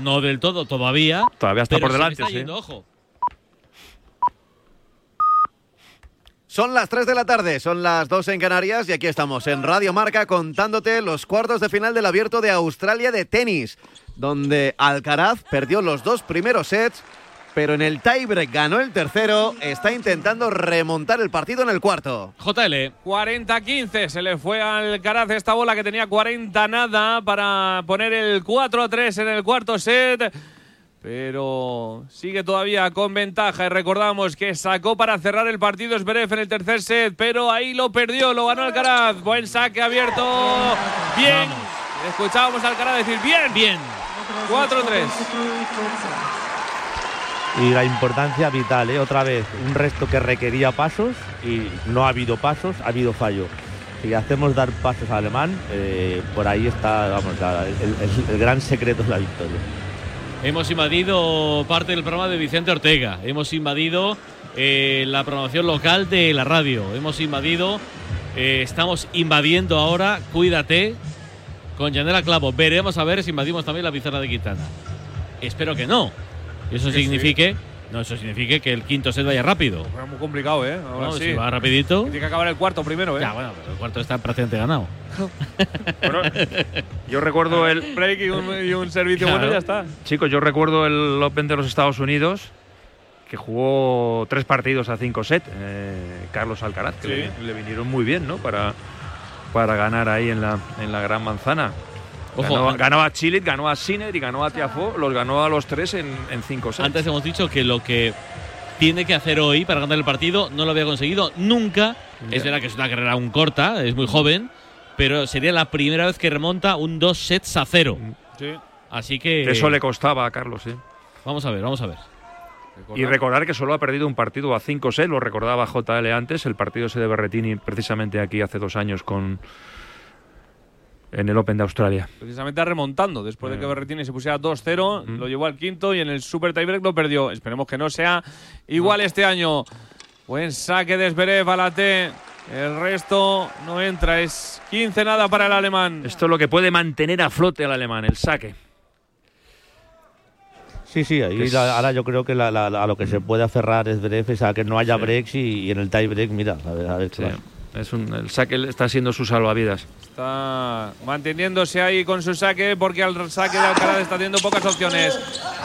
No del todo, todavía. Todavía está pero por se delante, sí. ojo. Son las 3 de la tarde, son las 2 en Canarias y aquí estamos en Radio Marca contándote los cuartos de final del Abierto de Australia de tenis, donde Alcaraz perdió los dos primeros sets, pero en el tiebreak ganó el tercero, está intentando remontar el partido en el cuarto. JL. 40-15 se le fue al Alcaraz esta bola que tenía 40 nada para poner el 4-3 en el cuarto set. Pero sigue todavía con ventaja y recordamos que sacó para cerrar el partido Zverev en el tercer set, pero ahí lo perdió, lo ganó Alcaraz. Buen saque abierto. Bien. Escuchábamos a Alcaraz decir bien. Bien. 4-3. Y la importancia vital, ¿eh? otra vez, un resto que requería pasos y no ha habido pasos, ha habido fallo. Si hacemos dar pasos al alemán, eh, por ahí está vamos, la- el, el- el gran secreto de la victoria. Hemos invadido parte del programa de Vicente Ortega. Hemos invadido eh, la programación local de la radio. Hemos invadido, eh, estamos invadiendo ahora, cuídate, con Yanela Clavo. Veremos a ver si invadimos también la pizarra de Quintana. Espero que no. Y eso signifique, no, eso signifique que el quinto set vaya rápido. Fue muy complicado, ¿eh? Ahora No, sí. Si va rapidito. Tiene que acabar el cuarto primero, ¿eh? Ya, bueno, pero el cuarto está prácticamente ganado. Bueno, yo recuerdo el. Break y un, y un servicio Claro. bueno y ya está. Chicos, yo recuerdo el Open de los Estados Unidos que jugó tres partidos a cinco set, eh, Carlos Alcaraz, que Sí. le, le vinieron muy bien, ¿no? Para, para ganar ahí en la, en la Gran Manzana. Ojo, ganó, an- ganó a Chilit, ganó a Sinner y ganó a Tiafoe, los ganó a los tres en, en cinco sets. Antes hemos dicho que lo que tiene que hacer hoy para ganar el partido no lo había conseguido nunca. Es verdad que es una carrera aún corta, es muy joven, pero sería la primera vez que remonta un dos sets a cero. Sí. Así que Eso le costaba a Carlos, sí. vamos a ver, vamos a ver. Y recordar que solo ha perdido un partido a 5 sets, lo recordaba JL antes, el partido ese de Berretini precisamente aquí hace dos años con en el Open de Australia. Precisamente remontando. Después de que Eh. Berretini se pusiera 2-0, Mm. lo llevó al quinto y en el Super Tiebreak lo perdió. Esperemos que no sea igual este año. Buen saque de Zverev a la T. El resto no entra. Es 15 nada para el alemán. Esto es lo que puede mantener a flote al alemán, el saque. Sí, sí, ahí Que es- la- ahora yo creo que la- la- la- a lo que se puede aferrar es a que no haya breaks y, y en el tie break, mira, a ver, a ver qué Sí. Es un, el saque está siendo su salvavidas. Está manteniéndose ahí con su saque porque al saque de Alcaraz está teniendo pocas opciones.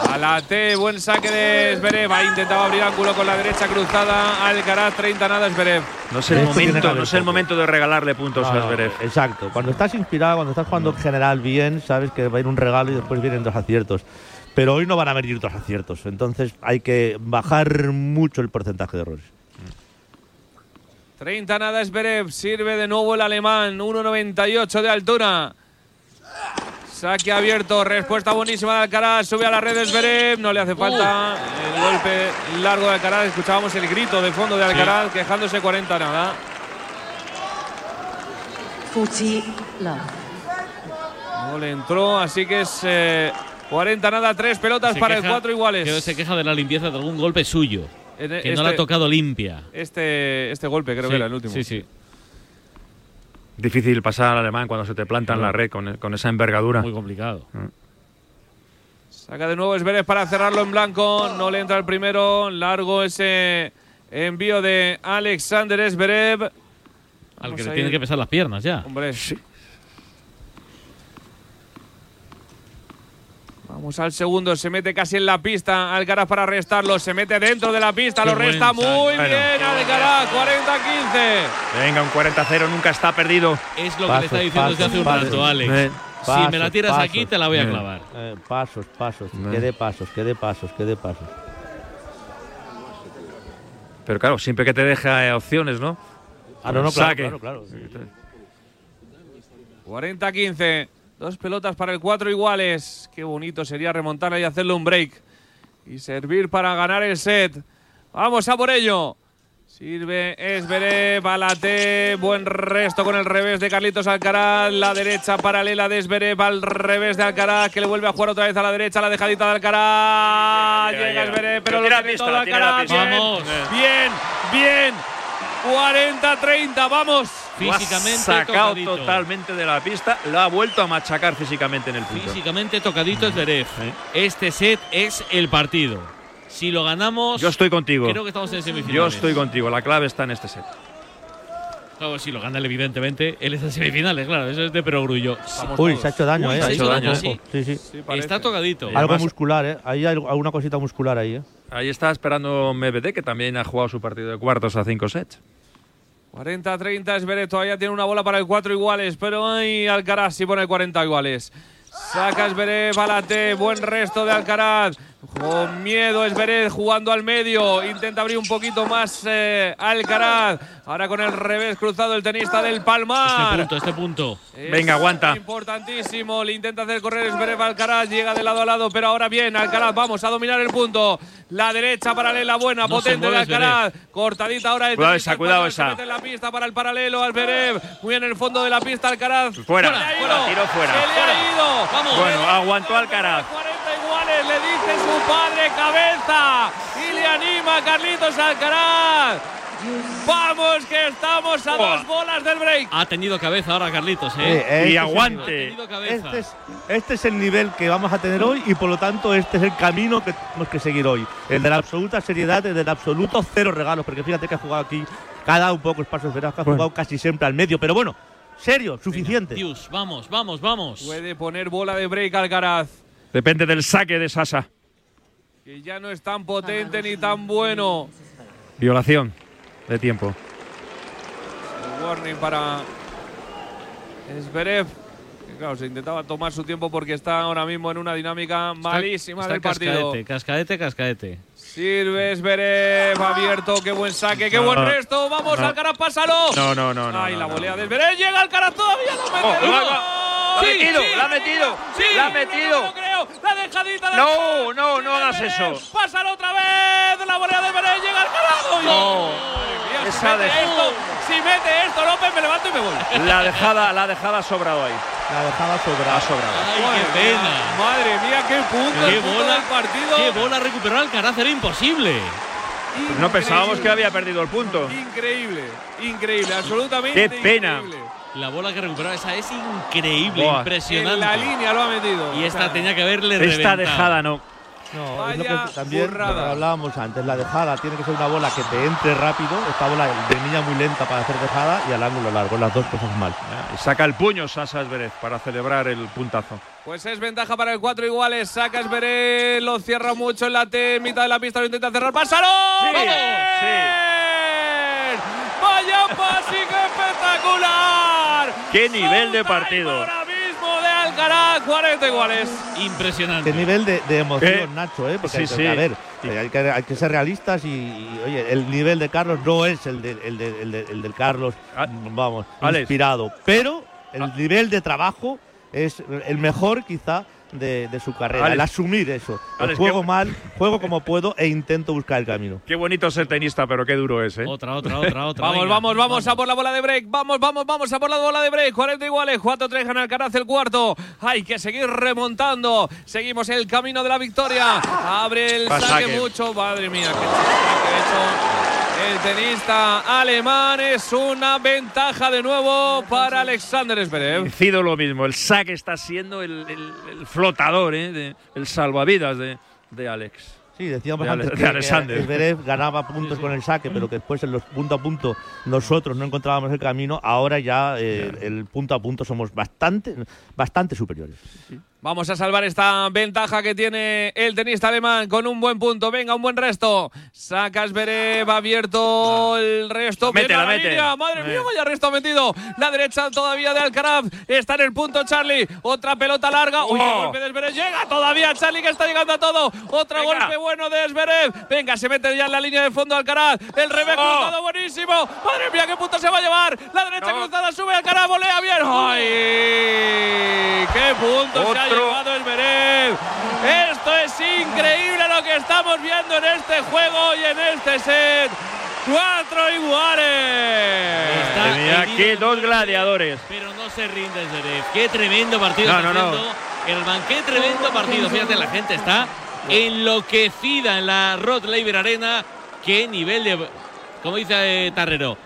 A la T, buen saque de Zverev. Ha intentado abrir ángulo con la derecha cruzada. Alcaraz, 30 nada Zverev. No es el Esto momento, no es el momento de regalarle puntos a Zverev. exacto. Cuando estás inspirado, cuando estás jugando en general bien, sabes que va a ir un regalo y después vienen dos aciertos. Pero hoy no van a venir dos aciertos. Entonces hay que bajar mucho el porcentaje de errores. 30 nada Zverev. Sirve de nuevo el alemán. 1.98 de altura. Saque abierto. Respuesta buenísima de Alcaraz. Sube a la red de Zverev. No le hace falta el golpe largo de Alcaraz. Escuchábamos el grito de fondo de Alcaraz quejándose 40 nada. 40 love. No le entró. Así que es eh, 40 nada. Tres pelotas Se para el queja- 4 iguales. Creo que se queja de la limpieza de algún golpe suyo. En- Que este, no le ha tocado limpia. este, este golpe creo Sí, que era el último. Sí, sí. Difícil pasar al alemán cuando se te planta en la red con, con esa envergadura. Muy complicado. Saca de nuevo Zverev para cerrarlo en blanco. No le entra el primero. Largo ese envío de Alexander Zverev. Al que le tiene que pesar las piernas ya. Hombre. Vamos al segundo, se mete casi en la pista Alcaraz para restarlo, se mete dentro de la pista, Qué lo buen resta muy. Bueno. bien Alcaraz, 40-15. Venga, un 40-0 nunca está perdido. Es lo que le está diciendo desde pasos, hace un pasos. rato, Alex. Eh, si me la tiras pasos. aquí, te la voy a Eh. clavar. Eh, pasos, pasos, No. que dé pasos, que dé pasos, que dé pasos. Pero claro, siempre que te deja eh, opciones, ¿no? Ah, no, no, claro, Saque. claro, claro. 40-15. Dos pelotas para el 4 iguales. Qué bonito sería remontarla y hacerle un break. Y servir para ganar el set. Vamos a por ello. Sirve Esberev, Balate, buen resto con el revés de Carlitos Alcaraz, la derecha paralela de Esberev al revés de Alcaraz, que le vuelve a jugar otra vez a la derecha, la dejadita de Alcaraz, Llega, llega llega. Esberev, pero lo tiene pista, todo Alcaraz, bien, bien, 40-30, vamos. Lo ha Físicamente sacado tocadito. totalmente de la pista, lo ha vuelto a machacar físicamente en el punto. Físicamente tocadito es Zverev. Este set es el partido. Si lo ganamos, Yo estoy contigo. creo que estamos en semifinales. Yo estoy contigo. La clave está en este set. Claro, si lo gana él, evidentemente, él está en semifinales, claro, eso es de perogrullo. Uy, se ha hecho daño, Uy, ¿eh? se ha Ahí hecho daño, Sí, sí. sí. Sí. Está tocadito. Algo además- muscular, ¿eh? Ahí hay alguna cosita muscular ahí, ¿eh? Ahí está esperando MBD, que también ha jugado su partido de cuartos a cinco sets. 40-30, Zverev todavía tiene una bola para el 4 iguales, pero ahí Alcaraz sí pone el 40 iguales. Saca Zverev a la T, buen resto de Alcaraz. Con miedo Zverev jugando al medio, intenta abrir un poquito más eh, Alcaraz. Ahora con el revés cruzado el tenista del Este Palmar. punto, este punto. Es Venga, aguanta. Importantísimo. Le intenta hacer correr Zverev Alcaraz. Llega de lado a lado, pero ahora bien. Alcaraz, vamos a dominar el punto. La derecha paralela buena, No potente de Alcaraz. Cortadita ahora el Cuidado tenista esa, cuidado esa. Se mete en la pista para el paralelo al Zverev. Muy en el fondo de la pista Alcaraz. Fuera, ido. fuera, tiro fuera. Se le ha ido. Vamos. Bueno, aguantó Alcaraz. 40 iguales, le dice su padre cabeza. Y le anima a Carlitos Alcaraz. Vamos, que estamos a dos bolas del break. Ha tenido cabeza ahora Carlitos, Eh, ¿eh? este y es el Ha aguante. Este es, este es el nivel que vamos a tener hoy y por lo tanto este es el camino que tenemos que seguir hoy. El de la absoluta seriedad, el del absoluto cero regalos, porque fíjate que ha jugado aquí, cada un poco espacios verás que ha jugado casi siempre al medio, pero bueno, serio, suficiente. Vamos, vamos, vamos. Puede poner bola de break Alcaraz. Depende del saque de Sasa. Que ya no es tan potente ni tan bueno. Violación de tiempo. El warning para. Que claro, se intentaba tomar su tiempo porque está ahora mismo en una dinámica Está- malísima está del partido. Cascaete, cascaete, cascaete. Sirve Zverev, abierto, qué buen saque, qué No, buen resto. Vamos, No. Alcaraz, pásalo. No, no, no, no. Ay, no, la no. volea de Zverev. Llega Alcaraz todavía, lo mete. Oh, ¡No! va, va. La ha Sí, metido, sí, la ha metido, Sí, la ha metido. No, lo creo. La dejadita de No, no, no hagas eso. Pásalo otra vez. La volea de Zverev llega Alcaraz. No. Mía, si Esa mete de- esto, si mete esto, López, me levanto y me voy. La dejada, la dejada ha sobrado ahí. La dejaba Ha sobrar. sobrado. Ay, qué pena. Madre mía, qué punto, Qué el punto bola, del partido. qué bola recuperó Alcaraz, era imposible. No pensábamos que había perdido el punto. Increíble, increíble, absolutamente Qué pena. increíble. La bola que recuperó esa es increíble, Buah. impresionante. En la línea lo ha metido. Y esta O sea, tenía que haberle Esta reventado. dejada no. No, es lo Vaya que también burrada. hablábamos antes, la dejada tiene que ser una bola que te entre rápido, esta bola venía muy lenta para hacer dejada y al ángulo largo, las dos cosas mal. Y saca el puño Sasa Zverev para celebrar el puntazo. Pues es ventaja para el 4 iguales. Saca Esberé, lo cierra mucho en la T, mitad de la pista, lo intenta cerrar. ¡Pásalo! Sí, ¡Vamos! ¡Vaya pase espectacular! ¡Qué nivel de partido! Ahora mismo de Alcaraz, 40 iguales. Impresionante. Qué nivel de, de emoción, Eh, Nacho, ¿eh? Porque sí, hay, que- sí. a ver, eh, hay, que, hay que ser realistas y, y, oye, el nivel de Carlos no es el, de- el, de- el de- el del Carlos, Ah, vamos, Alex. inspirado, pero el Ah. nivel de trabajo es el mejor quizá de, de su carrera, Alex. el asumir eso. Pues Alex, juego qué- mal, juego como puedo e intento buscar el camino. Qué bonito ser tenista, pero qué duro es, ¿eh? Otra, otra, otra, otra. Vamos, venga. vamos, vamos, a por la bola de break. Vamos, vamos, vamos a por la bola de break. 40 iguales, 4-3 gana Alcaraz el cuarto. Hay que seguir remontando. Seguimos el camino de la victoria. Abre el saque saque. mucho. Madre mía, qué saque hecho el tenista alemán. Es una ventaja de nuevo para Alexander Zverev. Coincido lo mismo. El saque está siendo el, el- el flotador, ¿eh? de- el salvavidas de, de Alex. Sí, decíamos De Ale- antes de que, que Alexander. Zverev ganaba puntos con el saque, pero que después en los punto a punto nosotros no encontrábamos el camino. Ahora ya eh, el punto a punto somos bastante, bastante superiores. Vamos a salvar esta ventaja que tiene el tenista alemán con un buen punto. Venga, un buen resto. Saca Zverev, abierto el resto. Mete, la mete. línea. Madre mía, vaya resto metido. La derecha todavía de Alcaraz. Está en el punto Charlie. Otra pelota larga. Uy, Oh. golpe de Zverev. Llega todavía Charlie que está llegando a todo. Otro Venga. golpe bueno de Zverev. Venga, se mete ya en la línea de fondo Alcaraz. El revés Oh. cruzado buenísimo. Madre mía, qué punto se va a llevar. La derecha No. cruzada sube Alcaraz. Volea bien. ¡Ay! ¡Qué punto se Zverev! Esto es increíble lo que estamos viendo en este juego y en este set. ¡Cuatro iguales! Tenía aquí dos gladiadores. Pero no se rinde Zverev. Qué tremendo partido No, está no, no. haciendo Herman. Qué tremendo partido. Fíjate, la gente está enloquecida en la Rod Laver Arena. Qué nivel de. Como dice eh, Tarrero.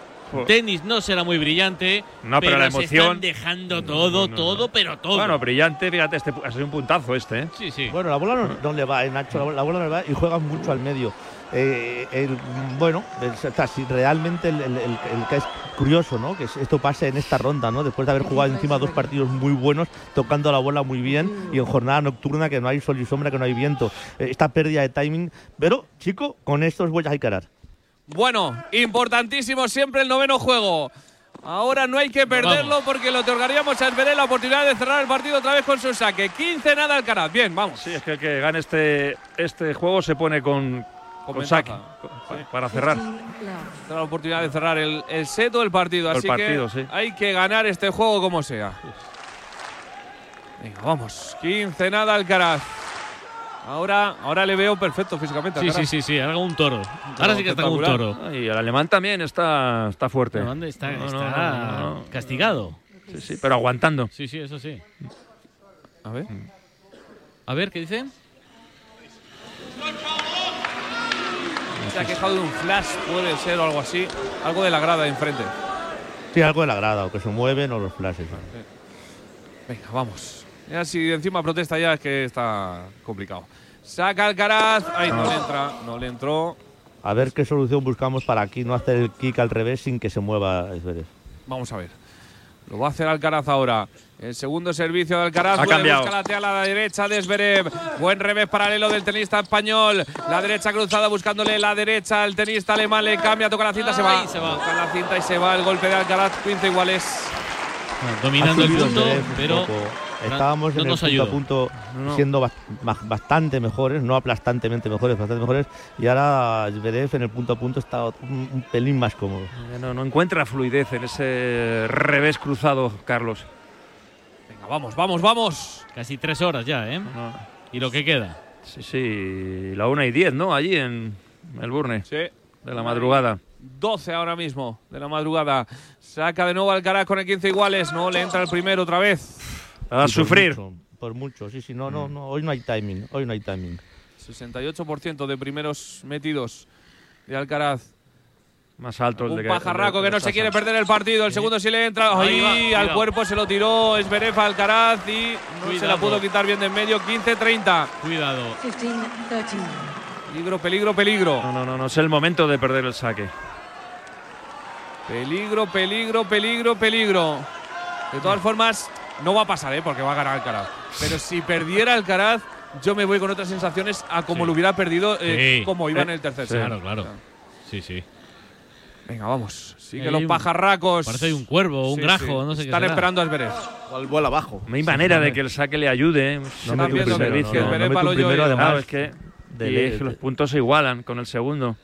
Tenis no será muy brillante, No, pero la se emoción- están dejando todo, no, no. todo, pero todo. Bueno, brillante, fíjate, este, ha sido un puntazo este, ¿eh? sí, sí. Bueno, la bola no, no le va, eh, Nacho, la bola, la bola no le va y juegan mucho al medio. Eh, el- bueno, el- o sea, si realmente el, el- el- el que es curioso, ¿no? Que esto pase en esta ronda, ¿no? Después de haber jugado encima dos partidos muy buenos, tocando la bola muy bien y en jornada nocturna que no hay sol y sombra, que no hay viento. Eh, esta pérdida de timing. Pero, chico, con esto os voy a encarar. Bueno, importantísimo siempre el noveno juego. Ahora no hay que perderlo porque le otorgaríamos a Esberé la oportunidad de cerrar el partido otra vez con su saque. 15 nada Alcaraz. Bien, vamos. Sí, es que el que gane este, este juego se pone con, Con con saque para cerrar. 14 love. Tendrá la oportunidad de cerrar el, el set o el partido. El Así partido, que sí. hay que ganar este juego como sea. Venga, vamos. 15 nada Alcaraz. Ahora, ahora le veo perfecto físicamente. Sí, sí, sí, sí, ahora como un toro. Ahora sí que está como un toro. Y el alemán también está, está fuerte. ¿Dónde está? No, no, está no, no, no. castigado. Sí, sí, pero aguantando. Sí, sí, eso sí. A ver. A ver, ¿qué dicen? Se ha quejado de un flash, puede ser o algo así. Algo de la grada de enfrente. Sí, algo de la grada, o que se mueven o los flashes. Venga, vamos. Ya si encima protesta ya es que está complicado. Saca Alcaraz. Ay, no le entra. No le entró. A ver qué solución buscamos para aquí no hacer el kick al revés sin que se mueva Zverev. Vamos a ver. Lo va a hacer Alcaraz ahora. El segundo servicio de Alcaraz. Ha cambiado. buscar lateral a la derecha de Zverev. Buen revés paralelo del tenista español. La derecha cruzada buscándole la derecha. El tenista alemán le cambia, toca la cinta, se va. Se va. Toca la cinta y se va. El golpe de Alcaraz, 15 iguales. Dominando Ha el punto, pero poco. Estábamos no en el punto a punto No, siendo bas- ba- bastante mejores, no aplastantemente mejores, bastante mejores. Y ahora Zverev en el punto a punto está un, un pelín más cómodo. No, no encuentra fluidez en ese revés cruzado, Carlos. Venga, vamos, vamos, vamos. casi tres horas ya, ¿eh? No. Y lo que queda. Sí, sí, la una y diez, ¿no? Allí en Melbourne, Sí. de la madrugada. 12 ahora mismo de la madrugada. Saca de nuevo Alcaraz con el 15 iguales. No le entra el primero otra vez. A Y por sufrir. mucho, por mucho, sí, sí, no, no, no, hoy no hay timing, hoy no hay timing. 68% de primeros metidos de Alcaraz. Más alto el Un de pajarraco de- que no se quiere perder el partido. El segundo sí le entra. Ahí va, Ahí, al cuidado. cuerpo se lo tiró Esberef Alcaraz y no se la Cuidado. pudo quitar bien de en medio. 15-30. Cuidado. 15-13. Peligro, peligro, peligro. No, no, no, no es el momento de perder el saque. Peligro, peligro, peligro, peligro. De todas formas, no va a pasar, ¿eh? porque va a ganar Alcaraz. Pero si perdiera Alcaraz, yo me voy con otras sensaciones a como Sí. lo hubiera perdido, eh, Sí. como iba en Eh, el tercer sí. set. Claro, claro. Sí, sí. Venga, vamos. Sigue Ahí los un- pajarracos. Parece hay un cuervo o un Sí, grajo, sí. no sé qué Están será. esperando a Esberef. Igual vuela abajo. No hay manera de que el saque le ayude. ¿eh? No viendo que- primero, que no, no, no al primero, y- además. Claro, es que de y que los puntos se igualan con el segundo.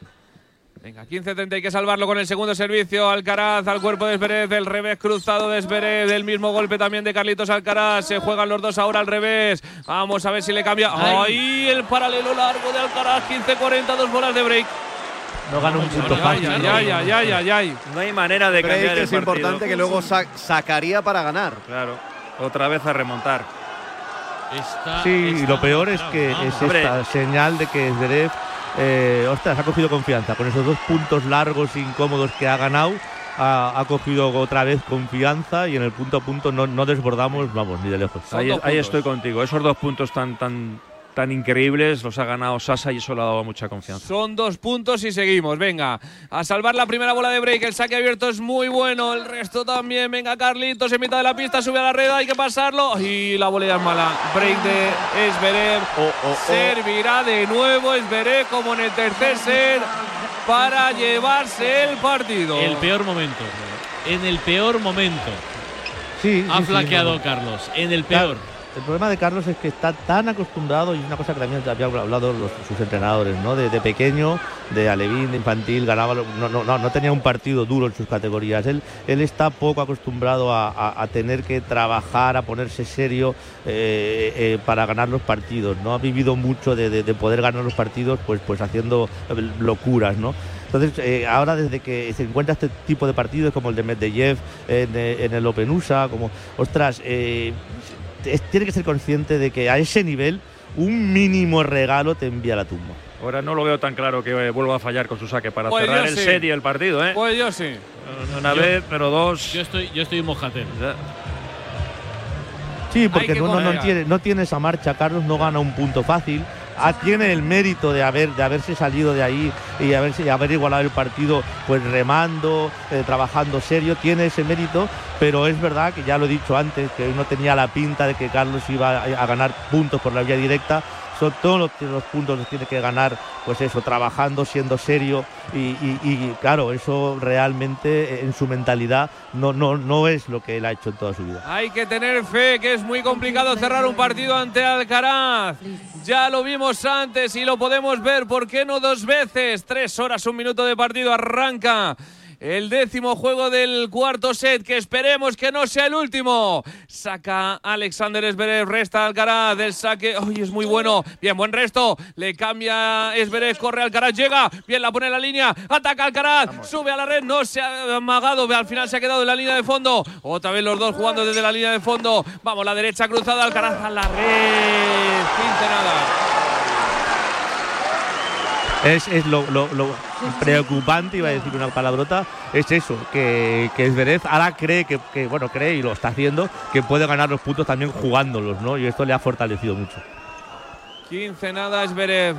Venga, 15-30 hay que salvarlo con el segundo servicio. Alcaraz al cuerpo de Esberef, el revés cruzado de Esberef, del mismo golpe también de Carlitos Alcaraz. Se juegan los dos ahora al revés. Vamos a ver si le cambia. Ay. Ahí el paralelo largo de Alcaraz, 15-40, dos bolas de break. No gana un punto fácil. ay, ay, ay, ay, ay, ay. No hay manera de Break cambiar el es partido. importante que luego sa- sacaría para ganar. Claro, otra vez a remontar. Está- Sí, y lo peor es que vamos. es Hombre. esta señal de que Zverev, eh, ostras, ha cogido confianza. Con esos dos puntos largos e incómodos que ha ganado, ha, ha cogido otra vez confianza y en el punto a punto no, no desbordamos, vamos, ni de lejos. Ahí, ahí estoy contigo. Esos dos puntos tan, tan, tan increíbles los ha ganado Sasa y eso le ha dado mucha confianza. Son dos puntos y seguimos. Venga, a salvar la primera bola de break. El saque abierto es muy bueno. El resto también. Venga, Carlitos en mitad de la pista. Sube a la red. Hay que pasarlo. Y la volea es mala. Break de Esberev. Oh, oh, oh. Servirá de nuevo Esberev como en el tercer set para llevarse el partido. El peor momento. En el peor momento. Sí, Ha sí, flaqueado no. Carlos. En el Claro, peor. El problema de Carlos es que está tan acostumbrado, y es una cosa que también había hablado sus entrenadores, ¿no? De, pequeño, de alevín, de infantil, ganaba, no, no, no, tenía un partido duro en sus categorías. Él, él está poco acostumbrado a, tener que trabajar, a ponerse serio eh, eh, para ganar los partidos, ¿no? Ha vivido mucho de, de- de poder ganar los partidos pues, pues haciendo eh, locuras, ¿no? Entonces, ahora desde que se encuentra este tipo de partidos como el de Medvedev en, en el Open USA, como, ostras, eh, es- tiene que ser consciente de que a ese nivel un mínimo regalo te envía a la tumba. Ahora no lo veo tan claro que eh, vuelva a fallar con su saque para Pues cerrar el sí. set y el partido, ¿eh? Pues yo sí. Una Yo- vez, pero dos. Yo estoy, yo estoy mojatero. Sí, porque que no, no, tiene, no tiene esa marcha, Carlos no gana un punto fácil. Ah, tiene el mérito de haber de haberse salido de ahí y haberse haber igualado el partido pues remando, eh, trabajando serio, tiene ese mérito, pero es verdad que ya lo he dicho antes, que no tenía la pinta de que Carlos iba a, a ganar puntos por la vía directa. Son todos los, puntos los tiene que ganar, pues eso, trabajando, siendo serio y, y- y, claro, eso realmente eh, en su mentalidad no, no, no es lo que él ha hecho en toda su vida. Hay que tener fe, que es muy complicado cerrar un partido ante Alcaraz. Ya lo vimos antes y lo podemos ver, ¿por qué no dos veces? Tres horas, un minuto de partido, arranca. El décimo juego del cuarto set, que esperemos que no sea el último. Saca Alexander Zverev, resta Alcaraz, el saque, ¡ay, es muy bueno! Bien, buen resto, le cambia Zverev, corre Alcaraz, llega, bien, la pone en la línea, ataca Alcaraz, sube a la red, no se ha amagado, al final se ha quedado en la línea de fondo. Otra vez los dos jugando desde la línea de fondo. Vamos, la derecha cruzada, Alcaraz a la red, quince nada. Es, es lo, lo- lo preocupante, iba a decir una palabrota, es eso, que, que Zverev ahora cree que, que, bueno, cree y lo está haciendo, que puede ganar los puntos también jugándolos, ¿no? Y esto le ha fortalecido mucho. 15 nada, Zverev.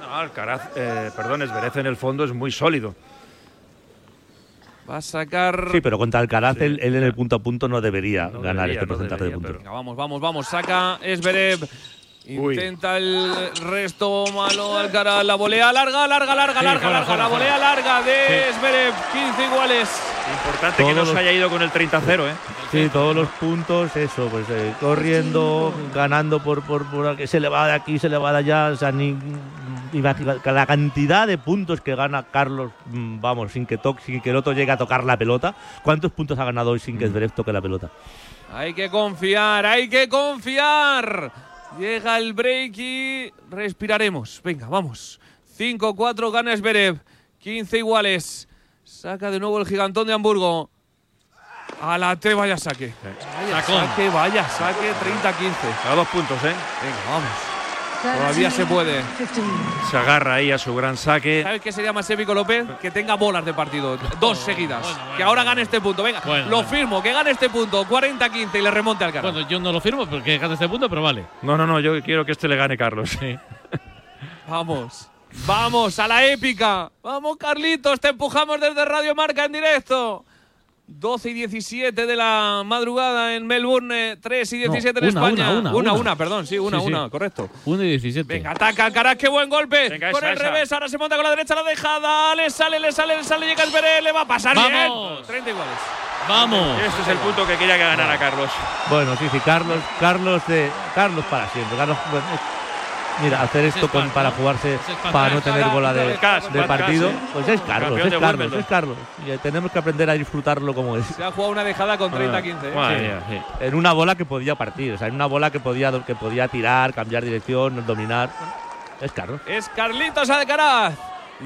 No, Alcaraz, eh, perdón, Esberez en el fondo es muy sólido. Va a sacar. Sí, pero contra Alcaraz Sí, él, él en el punto a punto no debería No ganar debería, este no porcentaje debería, de puntos. Venga, vamos, vamos, vamos. Saca Esberev. Uy. Intenta el resto malo Alcaraz. La volea larga, larga, larga, Sí, larga, fuera, larga. fuera, la volea larga de Esberev. 15 iguales. Importante que no se haya ido con el 30-0, ¿eh? Sí, todos los puntos, eso, pues eh, corriendo, ganando por, por, por que se le va de aquí, se le va de allá, o sea, ni, imagina- la cantidad de puntos que gana Carlos, mm, vamos, sin que toque, sin que el otro llegue a tocar la pelota. ¿Cuántos puntos ha ganado hoy sin que Zverev toque la pelota? Hay que confiar, hay que confiar. Llega el break y respiraremos. Venga, vamos. 5-4 gana Esberev. 15 iguales. Saca de nuevo el gigantón de Hamburgo. A la T, vaya saque. Vaya Sacón. saque, vaya saque. 30-15. A dos puntos, ¿eh? Venga, vamos. Todavía se puede. 15. Se agarra ahí a su gran saque. ¿Sabes qué sería más épico, López? Que tenga bolas de partido. Dos seguidas. bueno, bueno, que ahora gane este punto. Venga, Bueno, lo bueno. firmo. Que gane este punto. 40-15 y le remonte al cara. Bueno, yo no lo firmo porque gana este punto, pero vale. No, no, no, yo quiero que este le gane Carlos. Sí. Vamos. Vamos a la épica. Vamos, Carlitos. Te empujamos desde Radio Marca en directo. 12 y 17 de la madrugada en Melbourne. 3 y 17 en una, España. una, una, una. perdón. Sí, una, Sí, sí. una. Correcto. 1 y 17. Venga, ataca Alcaraz, qué buen golpe. Venga, con el esa. revés, ahora se monta con la derecha la dejada. Le sale, le sale, le sale, llega Esberé, le va a pasar ¡Vamos! bien. 30 iguales. ¡Vamos! Este es el punto que quería que ganara Carlos. Bueno, sí, sí, Carlos, Carlos de Carlos para siempre. Carlos, bueno, mira, hacer esto es con, para jugarse para no tener bola de, partido, pues es Carlos, es Carlos, es Carlos. Y eh, tenemos que aprender a disfrutarlo como es. Se ha jugado una dejada con 30-15. ¿eh? Madre Sí. mía, sí. En una bola que podía partir, o sea, en una bola que podía, que podía tirar, cambiar dirección, dominar. Es Carlos. Es Carlitos Alcaraz.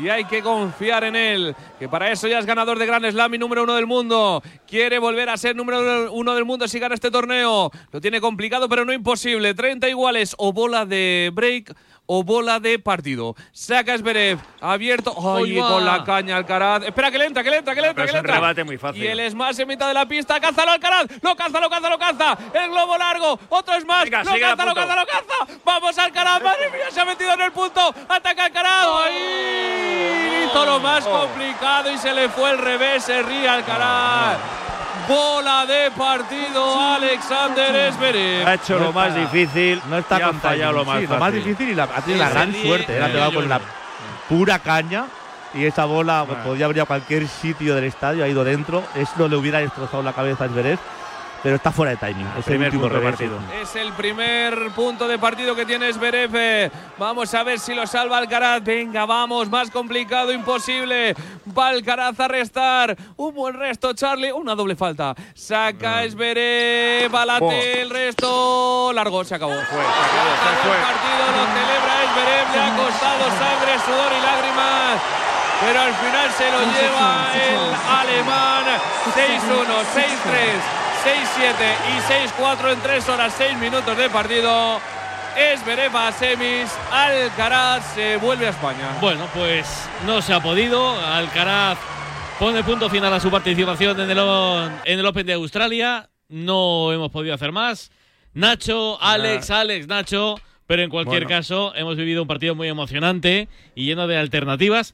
Y hay que confiar en él, que para eso ya es ganador de Grand Slam y número uno del mundo. Quiere volver a ser número uno del mundo si gana este torneo. Lo tiene complicado, pero no imposible. 30 iguales, o bola de break o bola de partido. Saca Zverev, abierto. ¡Ay, con la caña Alcaraz! Espera, que le entra, que le entra, que le entra, Pero que es le un entra. rebate muy fácil. Y el Smash en mitad de la pista. ¡Cázalo Alcaraz! ¡Lo caza, lo caza, lo caza! ¡El globo largo! ¡Otro Smash! Venga, ¡Lo caza, lo caza, lo caza! ¡Vamos Alcaraz! ¡Madre mía! Se ha metido en el punto. ¡Ataca Alcaraz! ¡Ahí! Hizo lo más Oh. complicado y se le fue el revés. Se ríe Alcaraz. Bola de partido Alexander Zverev. Ha hecho No lo más difícil No está ha con fallado lo más Sí, lo más difícil y la, ha tenido la gran suerte. eh, Ha pegado con la pura caña y esa bola Ah. podía haber ido a cualquier sitio del estadio, ha ido dentro. Eso le hubiera destrozado la cabeza a Zverev, pero está fuera de timing. Es el Primer último punto de partido. Es el primer punto de partido que tiene Zverev. Vamos a ver si lo salva Alcaraz. Venga, vamos, más complicado, imposible. Va Alcaraz a restar. Un buen resto, Charlie. Una doble falta. Saca Zverev, balate el resto. Largo, se acabó. Fue, se acabó, se acabó fue. el partido, lo celebra Zverev. Le ha costado sangre, sudor y lágrimas. Pero al final se lo lleva el alemán 6-1, 6-3, 6-7 y 6-4 en 3 horas 6 minutos de partido. Esberev a semis, Alcaraz se vuelve a España. Bueno, pues no se ha podido. Alcaraz Pone punto final a su participación en el, en el Open de Australia. No hemos podido hacer más. Nacho, Alex, Alex, Nacho. Pero en cualquier Bueno. caso, hemos vivido un partido muy emocionante y lleno de alternativas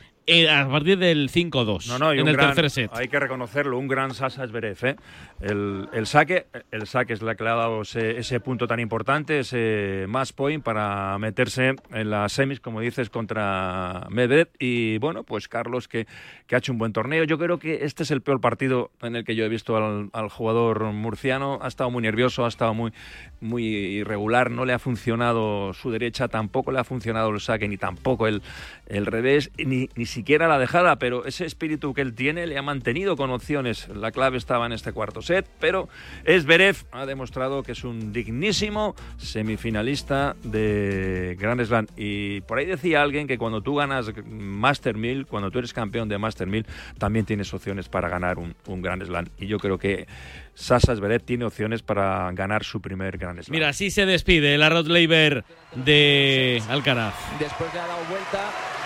a partir del 5-2 No, no, en el gran- tercer set. Hay que reconocerlo, un gran Sasa Zverev. ¿eh? El, el saque, el saque es la que le ha dado ese, ese punto tan importante, ese match point para meterse en las semis, como dices, contra Medvedev. Y bueno, pues Carlos que, que ha hecho un buen torneo. Yo creo que este es el peor partido en el que yo he visto al, al jugador murciano. Ha estado muy nervioso, ha estado muy, muy irregular, no le ha funcionado su derecha, tampoco le ha funcionado el saque, ni tampoco el, el revés, ni, ni siquiera la dejada, pero ese espíritu que él tiene le ha mantenido con opciones. La clave estaba en este cuarto set, pero Esberev ha demostrado que es un dignísimo semifinalista de Grand Slam. Y por ahí decía alguien que cuando tú ganas Master 1000, cuando tú eres campeón de Master 1000, también tienes opciones para ganar un, un Grand Slam. Y yo creo que Sasa Zverev tiene opciones para ganar su primer Grand Slam. Mira, así se despide la Rod Laver de Alcaraz. Después le ha dado vuelta.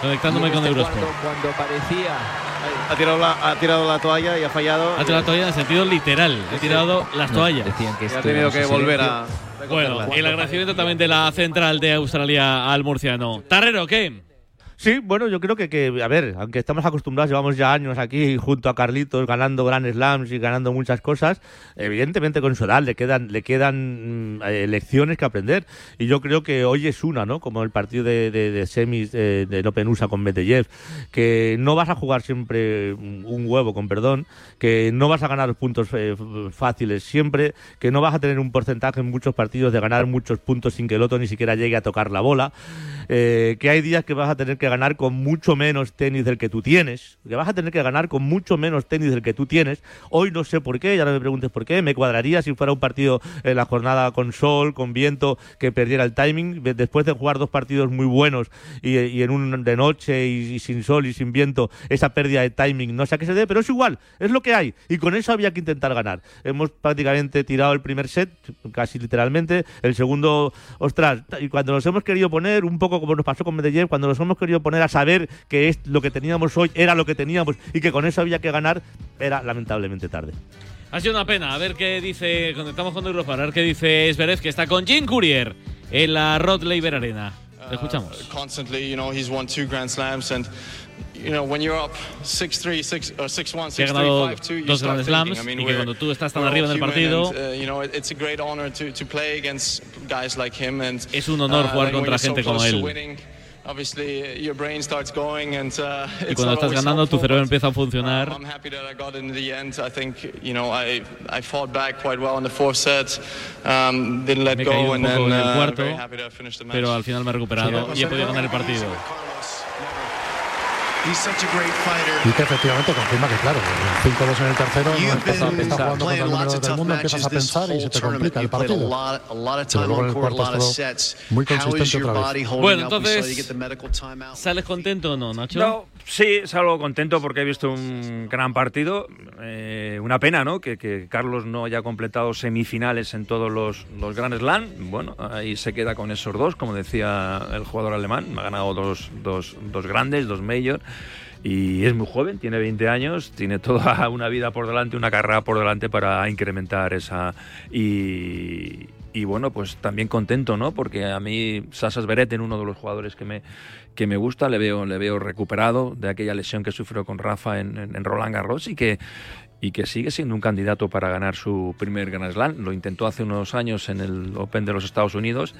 Conectándome con este Eurosport. Cuando, cuando parecía. Ha tirado, la, ha tirado la toalla y ha fallado. Ha tirado la toalla en sentido literal. Ha tirado las toallas. Decían que Y ha tenido que volver silencio. a. Bueno, el agradecimiento también de la central de Australia al murciano. Tarrero, ¿qué? Sí, bueno, yo creo que, que, a ver, aunque estamos acostumbrados, llevamos ya años aquí junto a Carlitos ganando Grand Slams y ganando muchas cosas, evidentemente con su edad le quedan, le quedan mm, eh, lecciones que aprender. Y yo creo que hoy es una, ¿no? Como el partido de, de, de semis eh, del Open USA con Medvedev, que no vas a jugar siempre mm, un huevo, con perdón, que no vas a ganar puntos eh, fáciles siempre, que no vas a tener un porcentaje en muchos partidos de ganar muchos puntos sin que el otro ni siquiera llegue a tocar la bola, eh, que hay días que vas a tener que ganar con mucho menos tenis del que tú tienes, que vas a tener que ganar con mucho menos tenis del que tú tienes. Hoy no sé por qué, ya no me preguntes por qué, me cuadraría si fuera un partido en la jornada con sol, con viento, que perdiera el timing, de- después de jugar dos partidos muy buenos y, y en un de noche y, y sin sol y sin viento, esa pérdida de timing no sé a qué se debe, pero es igual, es lo que hay y con eso había que intentar ganar. Hemos prácticamente tirado el primer set, casi literalmente, el segundo, ostras, y cuando nos hemos querido poner, un poco como nos pasó con Medellín, cuando nos hemos querido poner a saber que es lo que teníamos hoy era lo que teníamos y que con eso había que ganar, era lamentablemente tarde. Ha sido una pena. A ver qué dice. Conectamos con Europa. A ver qué dice Esberev, que está con Jim Courier en la Rod Laver Arena. Le escuchamos. Uh, constantly, you know, he's won two Grand Slams, and you know, when you're up 6-3, 6 or 6-1, Que ha 6-3, ganado 5-2, you dos start Grand thinking. Slams I mean, y que cuando tú estás tan arriba en el partido- and, uh, you know, it- it's a great honor to, to play against guys like him, and Es un honor uh, jugar contra gente como él. Uh, your brain starts going, and Y cuando estás ganando, tu cerebro empieza a funcionar. um, I'm happy that I got it in the end. I think, you know, I I fought back quite well in the fourth set, um, didn't let Me he caído un poco en el uh, cuarto. Pero al final me he recuperado y he podido ganar el partido. Y que efectivamente confirma que, claro, el 5-2 en el tercero, no empieza, está jugando contra el número del mundo, empiezas a pensar y se te complica el partido. Pero luego en el cuarto es todo muy consistente otra vez. Bueno, entonces, ¿sales contento o no, Nacho? No, sí, salgo contento porque he visto un gran partido. Eh, una pena, ¿no? Que, que Carlos no haya completado semifinales en todos los, los Grand Slam. Bueno, ahí se queda con esos dos, como decía el jugador alemán. Ha ganado dos, dos, dos grandes, dos major. Y es muy joven, tiene 20 años, tiene toda una vida por delante, una carrera por delante para incrementar esa. Y, y bueno, pues también contento, ¿no? Porque a mí Sasas Beret, en uno de los jugadores que me, que me gusta, le veo, le veo recuperado de aquella lesión que sufrió con Rafa en, en- en Roland Garros y que, y que sigue siendo un candidato para ganar su primer Grand Slam. Lo intentó hace unos años en el Open de los Estados Unidos.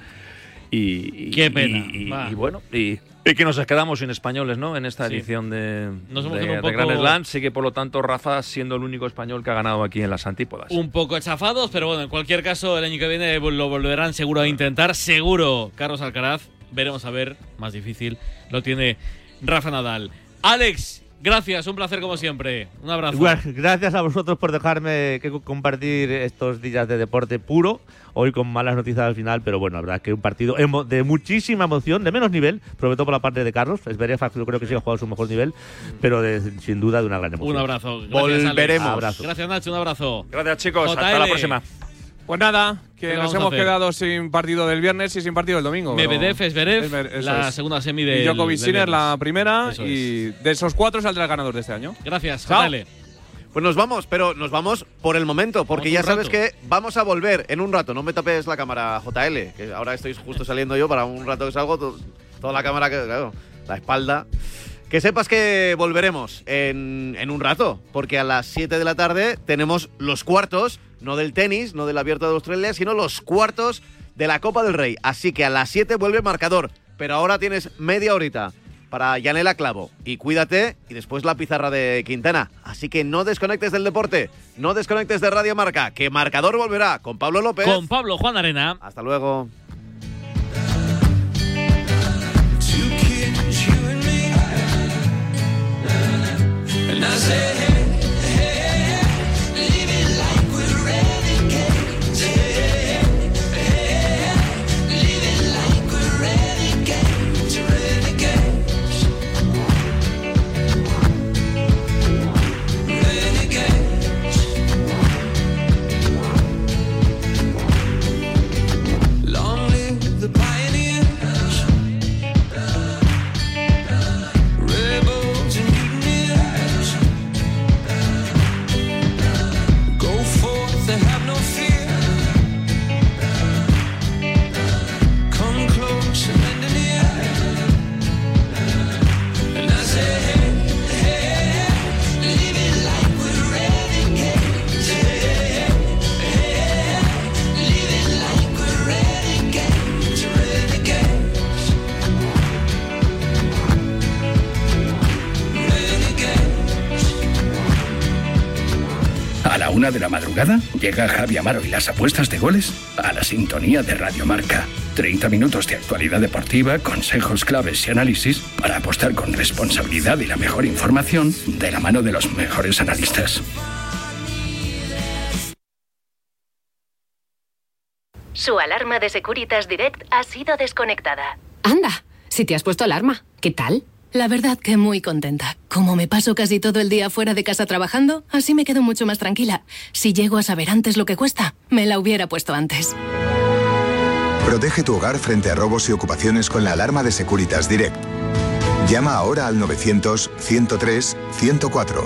Y, y- Qué pena, Y, y bueno, y, y que nos quedamos sin españoles, ¿no? En esta Sí. edición de, Nos hemos de, quedado un de Grand poco- Slam. Sigue, por lo tanto, Rafa siendo el único español que ha ganado aquí en las antípodas. Un poco echafados, pero bueno, en cualquier caso, el año que viene lo volverán seguro a intentar. Seguro, Carlos Alcaraz. Veremos a ver, más difícil. Lo tiene Rafa Nadal. Alex, gracias, un placer como siempre. Un abrazo. Bueno, gracias a vosotros por dejarme que co- compartir estos días de deporte puro. Hoy con malas noticias al final, pero bueno, la verdad que un partido de muchísima emoción, de menos nivel, sobre todo por la parte de Carlos. Es yo creo que sí ha jugado a su mejor nivel, pero de- sin duda de una gran emoción. Un abrazo. Gracias, Volveremos. Alex. Abrazo. Gracias, Nacho. Un abrazo. Gracias, chicos. JL. Hasta la próxima. Pues nada, que ¿Qué nos hemos quedado sin partido del viernes y sin partido del domingo. Medvedev, eso la es. segunda semi Y del Djokovic Sinner la primera Eso y de esos cuatro saldrá el ganador de este año. Gracias. JL. Pues nos vamos, pero nos vamos por el momento, porque ya sabes rato. que vamos a volver en un rato. No me tapes la cámara, JL, que ahora estoy justo saliendo yo para un rato que salgo, to- toda la cámara, que, claro, la espalda. Que sepas que volveremos en, en un rato, porque a las 7 de la tarde tenemos los cuartos, no del tenis, no del abierto de Australia, sino los cuartos de la Copa del Rey. Así que a las 7 vuelve el marcador, pero ahora tienes media horita para Yanela Clavo. Y cuídate, y después la pizarra de Quintana. Así que no desconectes del deporte, no desconectes de Radio Marca, que marcador volverá con Pablo López. Con Pablo Juan Arena. Hasta luego. Una de la madrugada llega Javi Amaro y las apuestas de goles a la sintonía de Radio Marca. 30 minutos de actualidad deportiva, consejos claves y análisis para apostar con responsabilidad y la mejor información de la mano de los mejores analistas. Su alarma de Securitas Direct ha sido desconectada. Anda, si te has puesto alarma, ¿qué tal? La verdad que muy contenta. Como me paso casi todo el día fuera de casa trabajando, así me quedo mucho más tranquila. Si llego a saber antes lo que cuesta, me la hubiera puesto antes. Protege tu hogar frente a robos y ocupaciones con la alarma de Securitas Direct. Llama ahora al 900-103-104.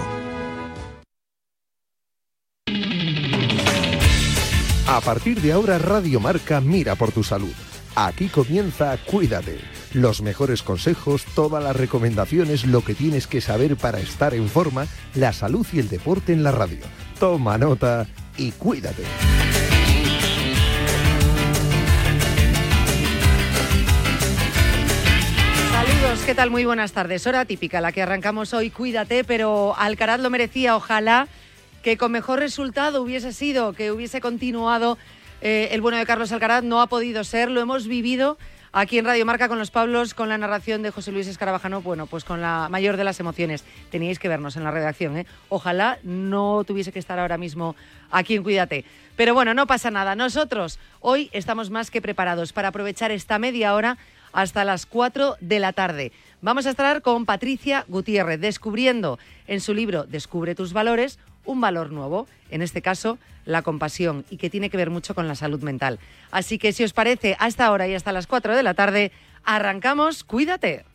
A partir de ahora, Radio Marca mira por tu salud. Aquí comienza Cuídate. Los mejores consejos, todas las recomendaciones, lo que tienes que saber para estar en forma, la salud y el deporte en la radio. Toma nota y cuídate. Saludos, ¿qué tal? Muy buenas tardes. Hora típica, la que arrancamos hoy. Cuídate, pero Alcaraz lo merecía. Ojalá que con mejor resultado hubiese sido, que hubiese continuado eh, el bueno de Carlos Alcaraz. No ha podido ser, lo hemos vivido aquí en Radio Marca con los Pablos, con la narración de José Luis Escarabajano, bueno, pues con la mayor de las emociones. Teníais que vernos en la redacción, ¿eh? Ojalá no tuviese que estar ahora mismo aquí en Cuídate. Pero bueno, no pasa nada. Nosotros hoy estamos más que preparados para aprovechar esta media hora hasta las 4 de la tarde. Vamos a estar con Patricia Gutiérrez, descubriendo en su libro Descubre tus valores un valor nuevo, en este caso la compasión, y que tiene que ver mucho con la salud mental. Así que si os parece, hasta ahora y hasta las 4 de la tarde, arrancamos, cuídate.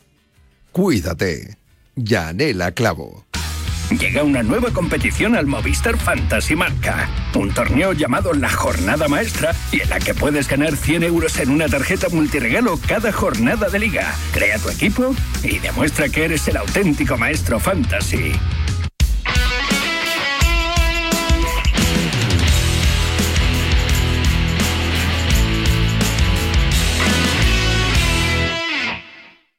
Cuídate. Yanela Clavo. Llega una nueva competición al Movistar Fantasy Marca. Un torneo llamado La Jornada Maestra y en la que puedes ganar 100 euros en una tarjeta multiregalo cada jornada de liga. Crea tu equipo y demuestra que eres el auténtico maestro fantasy.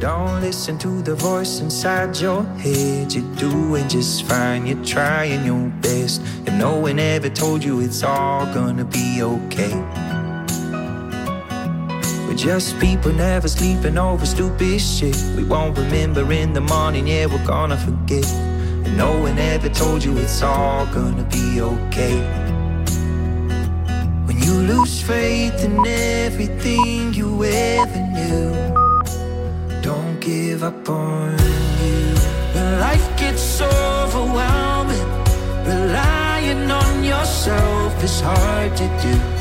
Don't listen to the voice inside your head. You're doing just fine, you're trying your best. And no one ever told you it's all gonna be okay. We're just people never sleeping over stupid shit. We won't remember in the morning, yeah, we're gonna forget. And no one ever told you it's all gonna be okay. When you lose faith in everything you ever knew. Give up on you. Life gets overwhelming, relying on yourself is hard to do.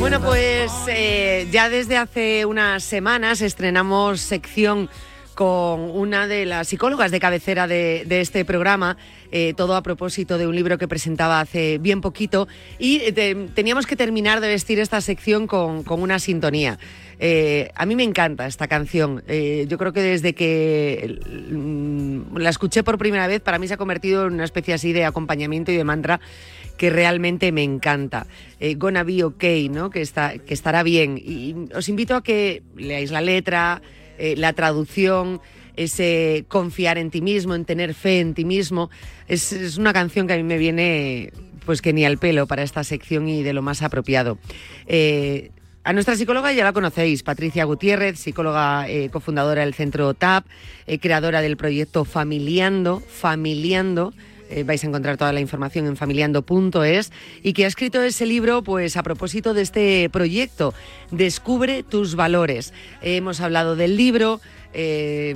Bueno, pues eh, ya desde hace unas semanas estrenamos sección con una de las psicólogas de cabecera de, este programa, eh, todo a propósito de un libro que presentaba hace bien poquito, y eh, te- teníamos que terminar de vestir esta sección con, una sintonía. Eh, a mí me encanta esta canción. Yo creo que desde que mm, la escuché por primera vez, para mí se ha convertido en una especie así de acompañamiento y de mantra que realmente me encanta. Gonna Be Okay, ¿no? que, está, que estará bien. Y os invito a que leáis la letra, eh, la traducción, ese confiar en ti mismo, en tener fe en ti mismo. Es, es una canción que a mí me viene pues que ni al pelo para esta sección y de lo más apropiado. Eh, a nuestra psicóloga ya la conocéis, Patricia Gutiérrez, psicóloga eh, cofundadora del Centro TAP, creadora del proyecto Familiando, Familiando, eh, vais a encontrar toda la información en familiando.es y que ha escrito ese libro pues a propósito de este proyecto Descubre tus valores. Hemos hablado del libro eh,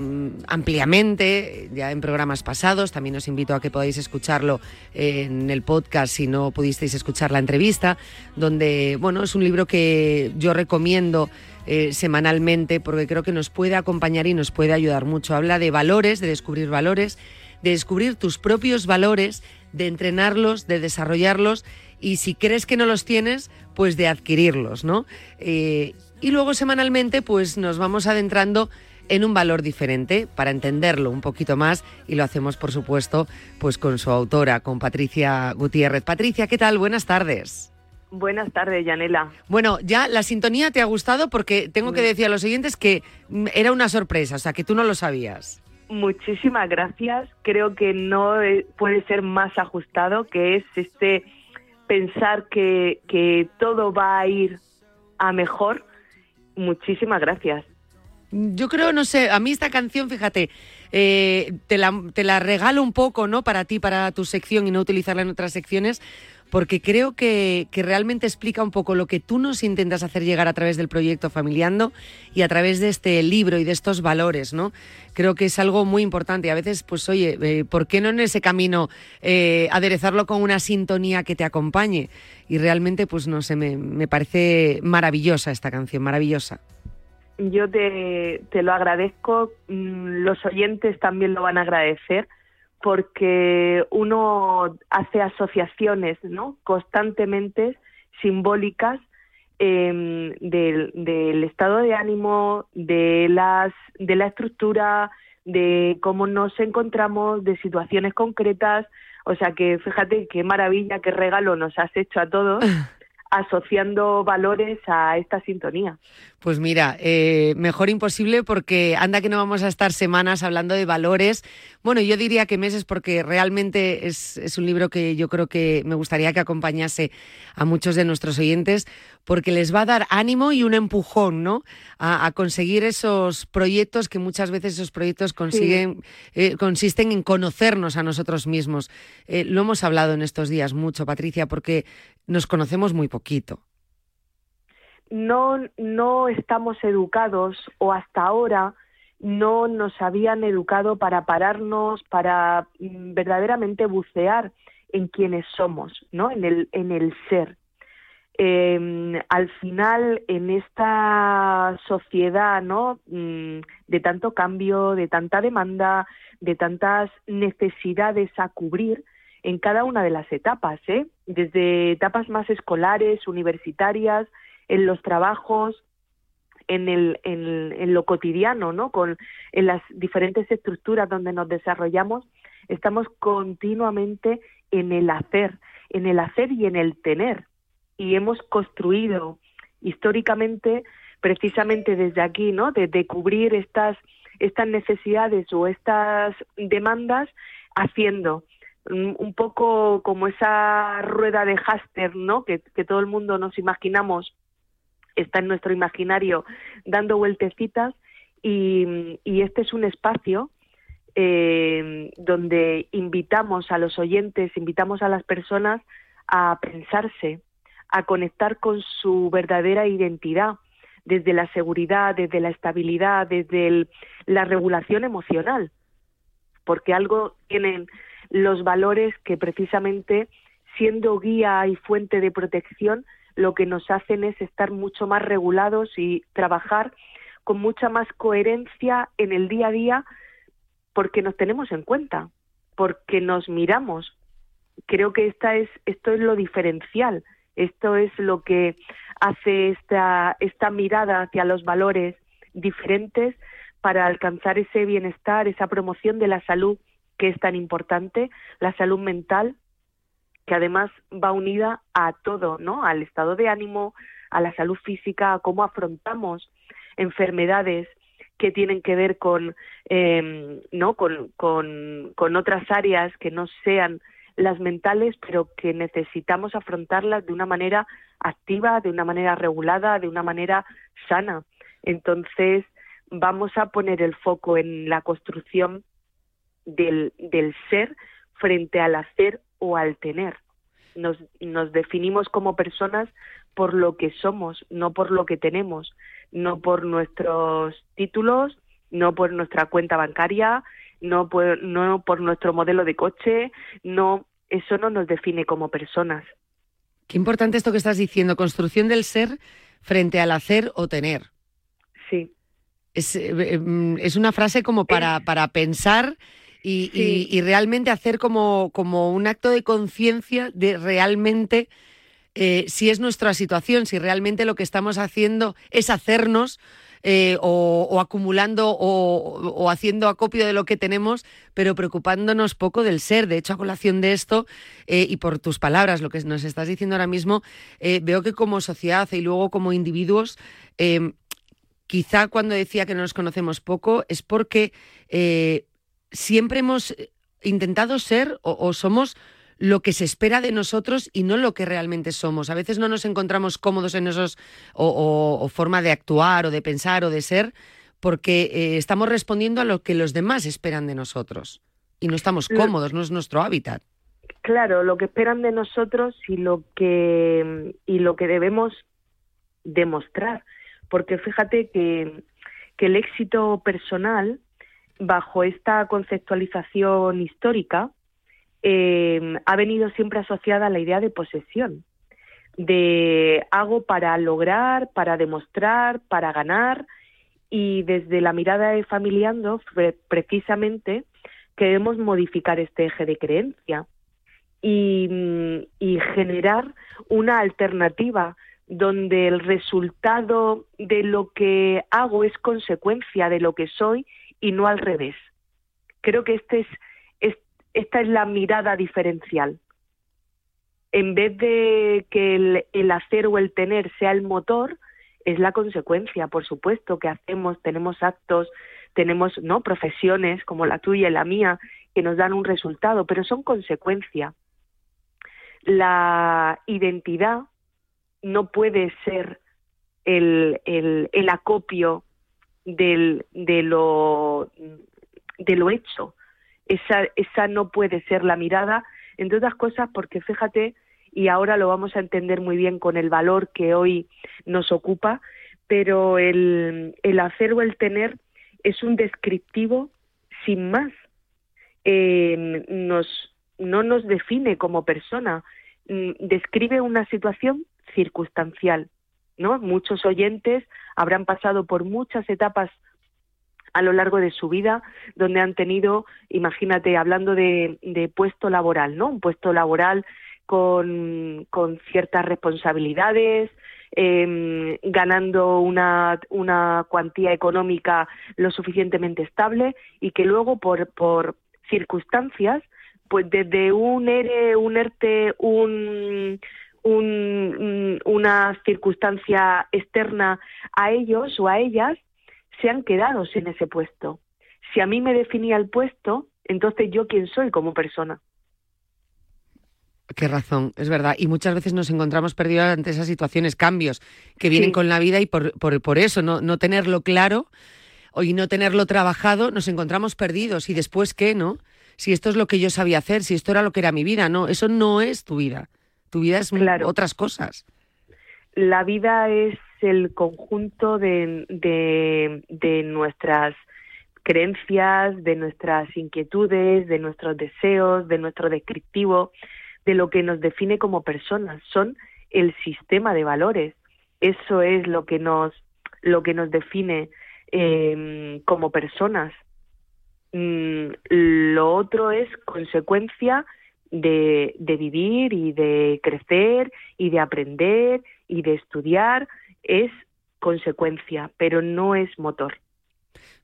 ampliamente ya en programas pasados, también os invito a que podáis escucharlo en el podcast si no pudisteis escuchar la entrevista, donde bueno, es un libro que yo recomiendo eh, semanalmente porque creo que nos puede acompañar y nos puede ayudar mucho. Habla de valores, de descubrir valores, de descubrir tus propios valores, de entrenarlos, de desarrollarlos y si crees que no los tienes, pues de adquirirlos, ¿no? Eh, y luego semanalmente, pues nos vamos adentrando en un valor diferente para entenderlo un poquito más y lo hacemos, por supuesto, pues con su autora, con Patricia Gutiérrez. Patricia, ¿qué tal? Buenas tardes. Buenas tardes, Yanela. Bueno, ya la sintonía te ha gustado porque tengo que decir a los oyentes que mm, era una sorpresa, o sea, que tú no lo sabías. Muchísimas gracias. Creo que no eh, puede ser más ajustado, que es este pensar que, que todo va a ir a mejor. Muchísimas gracias. Yo creo, no sé, a mí esta canción, fíjate, eh, te, la, te la regalo un poco, ¿no? Para ti, para tu sección y no utilizarla en otras secciones, porque creo que, que realmente explica un poco lo que tú nos intentas hacer llegar a través del proyecto Familiando y a través de este libro y de estos valores, ¿no? Creo que es algo muy importante. A veces, pues oye, eh, ¿por qué no en ese camino eh, aderezarlo con una sintonía que te acompañe? Y realmente, pues no sé, me, me parece maravillosa esta canción, maravillosa. Yo te, te lo agradezco, mm, los oyentes también lo van a agradecer, porque uno hace asociaciones ¿no? constantemente simbólicas eh, del, del estado de ánimo, de, las, de la estructura, de cómo nos encontramos, de situaciones concretas. O sea que fíjate qué maravilla, qué regalo nos has hecho a todos asociando valores a esta sintonía. Pues mira, eh, mejor imposible porque anda que no vamos a estar semanas hablando de valores. Bueno, yo diría que meses porque realmente es, es, un libro que yo creo que me gustaría que acompañase a muchos de nuestros oyentes porque les va a dar ánimo y un empujón, ¿no? A, a conseguir esos proyectos que muchas veces esos proyectos consiguen, sí. eh, consisten en conocernos a nosotros mismos. Eh, lo hemos hablado en estos días mucho, Patricia, porque nos conocemos muy poquito no, no estamos educados o hasta ahora no nos habían educado para pararnos, para mm, verdaderamente bucear en quienes somos, ¿no? En el, en el ser. Eh, al final, en esta sociedad, ¿no? Mm, de tanto cambio, de tanta demanda, de tantas necesidades a cubrir en cada una de las etapas, ¿eh? Desde etapas más escolares, universitarias, en los trabajos, en, el, en, en, lo cotidiano, ¿no? Con, en las diferentes estructuras donde nos desarrollamos, estamos continuamente en el hacer, en el hacer y en el tener. Y hemos construido históricamente precisamente desde aquí, ¿no? De, cubrir estas, necesidades o estas demandas haciendo un poco como esa rueda de Haster, ¿no? Que, que todo el mundo nos imaginamos está en nuestro imaginario dando vueltecitas y, y este es un espacio eh, donde invitamos a los oyentes, invitamos a las personas a pensarse, a conectar con su verdadera identidad, desde la seguridad, desde la estabilidad, desde la regulación emocional, porque algo tienen los valores que precisamente siendo guía y fuente de protección, lo que nos hacen es estar mucho más regulados y trabajar con mucha más coherencia en el día a día porque nos tenemos en cuenta, porque nos miramos. Creo que esta es, esto es lo diferencial, esto es lo que hace esta, esta mirada hacia los valores diferentes para alcanzar ese bienestar, esa promoción de la salud que es tan importante, la salud mental, que además va unida a todo, ¿no? Al estado de ánimo, a la salud física, a cómo afrontamos enfermedades, que tienen que ver con, eh, ¿no? Con, con, con otras áreas que no sean las mentales, pero que necesitamos afrontarlas de una manera activa, de una manera regulada, de una manera sana. Entonces, vamos a poner el foco en la construcción del, del ser frente al hacer o al tener. Nos, nos definimos como personas por lo que somos, no por lo que tenemos no por nuestros títulos, no por nuestra cuenta bancaria, no por, no por nuestro modelo de coche, no, eso no nos define como personas. Qué importante esto que estás diciendo, construcción del ser frente al hacer o tener. Sí. Es, eh, em, es una frase como para, para pensar y, y, realmente hacer como, como un acto de conciencia de realmente eh, si es nuestra situación, si realmente lo que estamos haciendo es hacernos eh, o, acumulando o, haciendo acopio de lo que tenemos, pero preocupándonos poco del ser. De hecho, a colación de esto, eh, y por tus palabras, lo que nos estás diciendo ahora mismo, veo que como sociedad y luego como individuos, quizá cuando decía que no nos conocemos poco, es porque siempre hemos intentado ser o somos lo que se espera de nosotros y no lo que realmente somos. A veces no nos encontramos cómodos en esos o, forma de actuar o de pensar o de ser porque eh, estamos respondiendo a lo que los demás esperan de nosotros y no estamos cómodos, no es nuestro hábitat. Claro, lo que esperan de nosotros y lo que y lo que debemos demostrar, porque fíjate que, que el éxito personal bajo esta conceptualización histórica eh, ha venido siempre asociada a la idea de posesión, de hago para lograr, para demostrar, para ganar, y desde la mirada de Familiando, precisamente, queremos modificar este eje de creencia y, y generar una alternativa donde el resultado de lo que hago es consecuencia de lo que soy y no al revés. Creo que este es esta es la mirada diferencial. En vez de que el, hacer o el tener sea el motor, es la consecuencia, por supuesto, que hacemos, tenemos actos, tenemos no profesiones como la tuya y la mía que nos dan un resultado, pero son consecuencia. La identidad no puede ser el, acopio de lo hecho, esa, esa no puede ser la mirada, entre otras cosas porque fíjate, y ahora lo vamos a entender muy bien con el valor que hoy nos ocupa, pero el, el hacer o el tener es un descriptivo sin más. Eh, nos, no nos define como persona, mm, describe una situación circunstancial. ¿no? Muchos oyentes habrán pasado por muchas etapas a lo largo de su vida, donde han tenido, imagínate, hablando de, puesto laboral, ¿no? Un puesto laboral con, ciertas responsabilidades, eh, ganando una, cuantía económica lo suficientemente estable y que luego por, circunstancias, pues desde un ERE, un ERTE, un, una circunstancia externa a ellos o a ellas, se han quedado en ese puesto. Si a mí me definía el puesto, entonces yo quién soy como persona. Qué razón, es verdad. Y muchas veces nos encontramos perdidos ante esas situaciones, cambios que vienen con la vida y por, por, por eso, no, no tenerlo claro y no tenerlo trabajado, nos encontramos perdidos. ¿Y después qué, no? Si esto es lo que yo sabía hacer, si esto era lo que era mi vida, no, eso no es tu vida. Tu vida es otras cosas. La vida es el conjunto de, de, nuestras creencias, de nuestras inquietudes, de nuestros deseos, de nuestro descriptivo, de lo que nos define como personas. Son el sistema de valores. Eso es lo que nos, lo que nos define eh, como personas. Mm, lo otro es consecuencia de, de vivir y de crecer y de aprender y de estudiar. Es consecuencia, pero no es motor.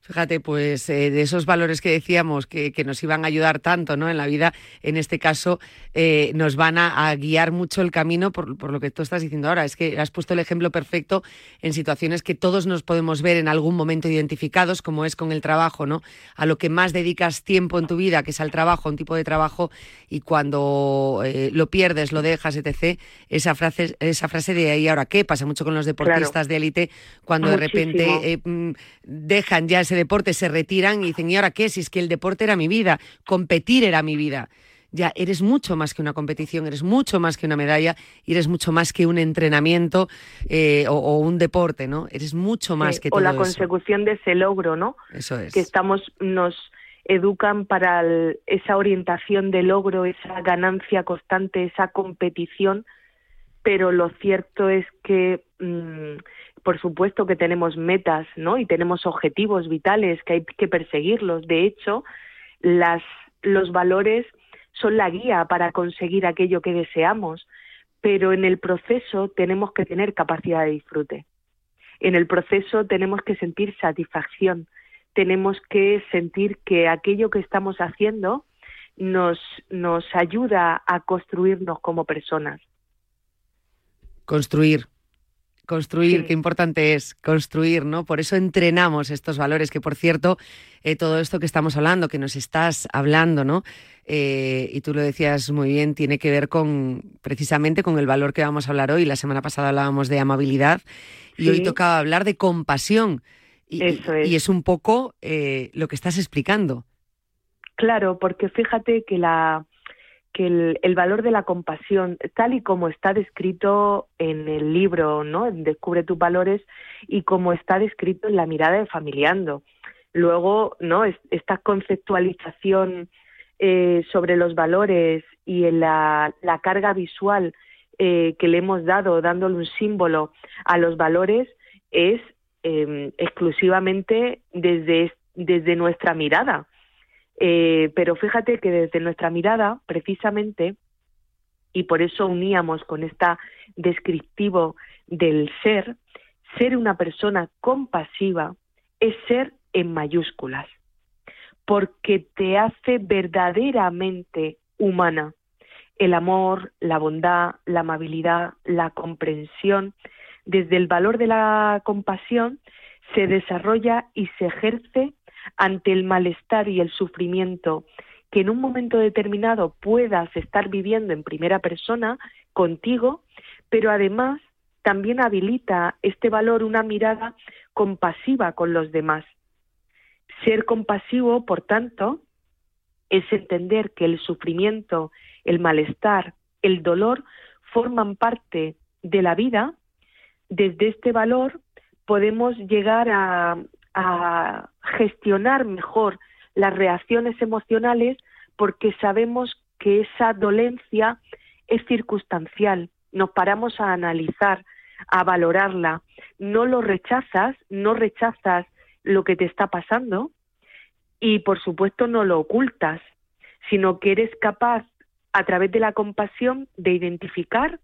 Fíjate, pues eh, de esos valores que decíamos que, nos iban a ayudar tanto ¿no? en la vida, en este caso eh, nos van a, guiar mucho el camino por, por, lo que tú estás diciendo ahora. Es que has puesto el ejemplo perfecto en situaciones que todos nos podemos ver en algún momento identificados, como es con el trabajo, ¿no? A lo que más dedicas tiempo en tu vida, que es al trabajo, un tipo de trabajo, y cuando eh, lo pierdes, lo dejas, etc., esa frase, esa frase de ahí ahora qué pasa mucho con los deportistas de élite, cuando de repente mm, dejan ya ese deporte, se retiran y dicen, ¿y ahora qué? Si es que el deporte era mi vida, competir era mi vida. Ya, eres mucho más que una competición, eres mucho más que una medalla y eres mucho más que un entrenamiento eh, o, un deporte, ¿no? Eres mucho más que todo O la consecución de ese logro, ¿no? Eso es. Que estamos, nos educan para esa orientación de logro, esa ganancia constante, esa competición, pero lo cierto es que mm, por supuesto que tenemos metas, ¿no? Y tenemos objetivos vitales que hay que perseguirlos. De hecho, los valores son la guía para conseguir aquello que deseamos, pero en el proceso tenemos que tener capacidad de disfrute. En el proceso tenemos que sentir satisfacción, tenemos que sentir que aquello que estamos haciendo nos, nos ayuda a construirnos como personas. Construir, Construir, qué importante es construir, ¿no? Por eso entrenamos estos valores, que por cierto, eh, todo esto que estamos hablando, que nos estás hablando, ¿no? Eh, y tú lo decías muy bien, tiene que ver con precisamente con el valor que vamos a hablar hoy. La semana pasada hablábamos de amabilidad y hoy tocaba hablar de compasión. Y, Eso es. y es un poco eh, lo que estás explicando. Claro, porque fíjate que la, que el, valor de la compasión, tal y como está descrito en el libro, ¿no? Descubre tus valores y como está descrito en la mirada de Familiando. Luego, ¿no? Esta conceptualización eh, sobre los valores y en la, carga visual eh, que le hemos dado, dándole un símbolo a los valores, es em, exclusivamente desde, desde nuestra mirada eh, pero fíjate que desde nuestra mirada, precisamente, y por eso uníamos con esta descriptivo del ser, ser una persona compasiva es ser en mayúsculas, porque te hace verdaderamente humana. El amor, la bondad, la amabilidad, la comprensión, desde el valor de la compasión, se desarrolla y se ejerce ante el malestar y el sufrimiento que en un momento determinado puedas estar viviendo en primera persona contigo, pero además también habilita este valor una mirada compasiva con los demás. Ser compasivo, por tanto, es entender que el sufrimiento, el malestar, el dolor forman parte de la vida. Desde este valor podemos llegar a, a gestionar mejor las reacciones emocionales porque sabemos que esa dolencia es circunstancial. Nos paramos a analizar, a valorarla. No lo rechazas, no rechazas lo que te está pasando y por supuesto no lo ocultas, sino que eres capaz a través de la compasión de identificar,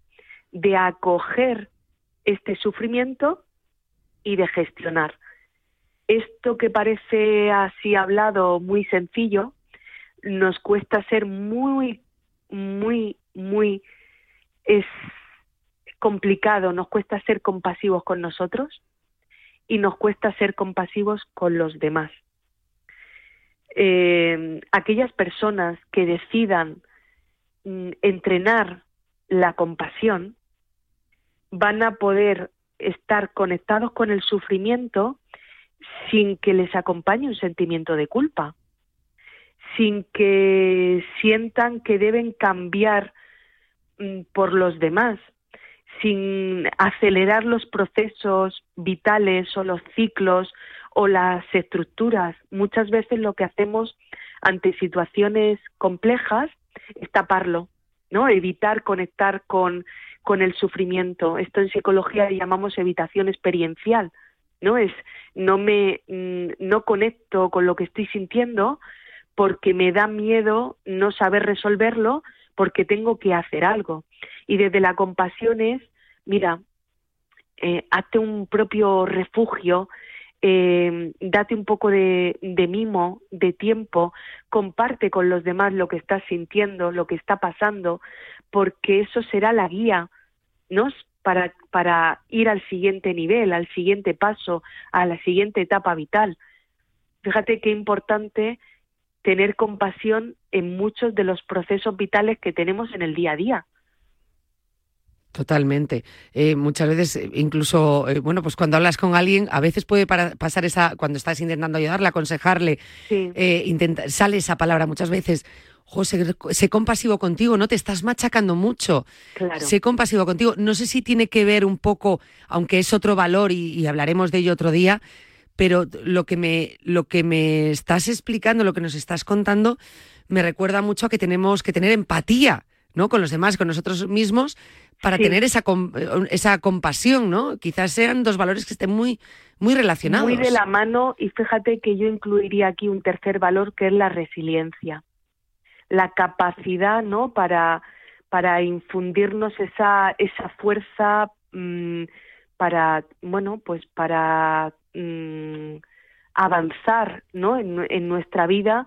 de acoger este sufrimiento y de gestionar esto que parece así hablado muy sencillo, nos cuesta ser muy, muy, muy, es complicado, nos cuesta ser compasivos con nosotros y nos cuesta ser compasivos con los demás. Eh, aquellas personas que decidan mm, entrenar la compasión van a poder estar conectados con el sufrimiento sin que les acompañe un sentimiento de culpa, sin que sientan que deben cambiar mm, por los demás, sin acelerar los procesos vitales o los ciclos o las estructuras. Muchas veces lo que hacemos ante situaciones complejas es taparlo, ¿no? Evitar conectar con, con el sufrimiento. Esto en psicología le llamamos evitación experiencial, ¿no? Es no me mm, no conecto con lo que estoy sintiendo porque me da miedo no saber resolverlo porque tengo que hacer algo. Y desde la compasión es, mira, eh, hazte un propio refugio, eh, date un poco de, de, mimo, de tiempo, comparte con los demás lo que estás sintiendo, lo que está pasando, porque eso será la guía, ¿no? Para, para ir al siguiente nivel, al siguiente paso, a la siguiente etapa vital. Fíjate qué importante tener compasión en muchos de los procesos vitales que tenemos en el día a día. Totalmente. Eh, muchas veces, eh, incluso, eh, bueno, pues cuando hablas con alguien, a veces puede pasar esa, cuando estás intentando ayudarle, aconsejarle, sale esa palabra muchas veces. José, sé compasivo contigo, no te estás machacando mucho. Sé compasivo contigo. No sé si tiene que ver un poco, aunque es otro valor y, hablaremos de ello otro día, pero lo que me, lo que me estás explicando, lo que nos estás contando, me recuerda mucho a que tenemos que tener empatía, ¿no? Con los demás, con nosotros mismos, para tener esa, esa compasión, ¿no? Quizás sean dos valores que estén muy, muy relacionados. Muy de la mano y fíjate que yo incluiría aquí un tercer valor que es la resiliencia. La capacidad, ¿no? Para, para infundirnos esa, esa fuerza mm, para, bueno, pues para mm, avanzar, ¿no? En, en nuestra vida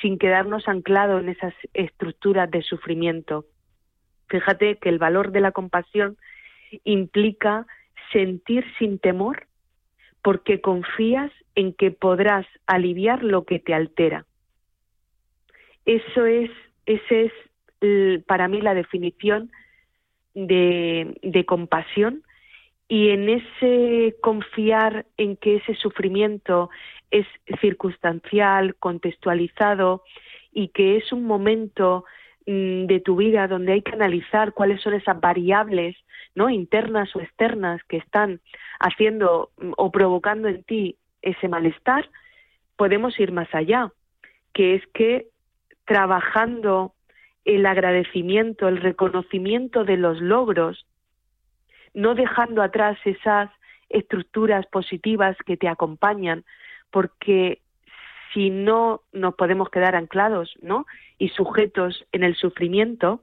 sin quedarnos anclados en esas estructuras de sufrimiento. Fíjate que el valor de la compasión implica sentir sin temor porque confías en que podrás aliviar lo que te altera. Eso es, ese es para mí la definición de, de compasión y en ese confiar en que ese sufrimiento es circunstancial, contextualizado y que es un momento Mm, de tu vida donde hay que analizar cuáles son esas variables no internas o externas que están haciendo mm, o provocando en ti ese malestar podemos ir más allá que es que trabajando el agradecimiento el reconocimiento de los logros no dejando atrás esas estructuras positivas que te acompañan porque si no nos podemos quedar anclados ¿no? y sujetos en el sufrimiento,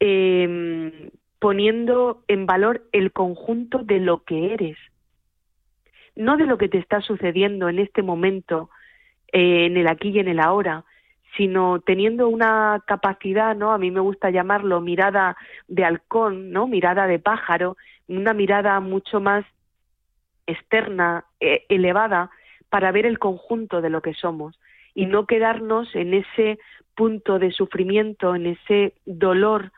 em, poniendo en valor el conjunto de lo que eres, no de lo que te está sucediendo en este momento, eh, en el aquí y en el ahora, sino teniendo una capacidad, ¿no? A mí me gusta llamarlo mirada de halcón, ¿no? Mirada de pájaro, una mirada mucho más externa, eh, elevada, para ver el conjunto de lo que somos y no quedarnos en ese punto de sufrimiento, en ese dolor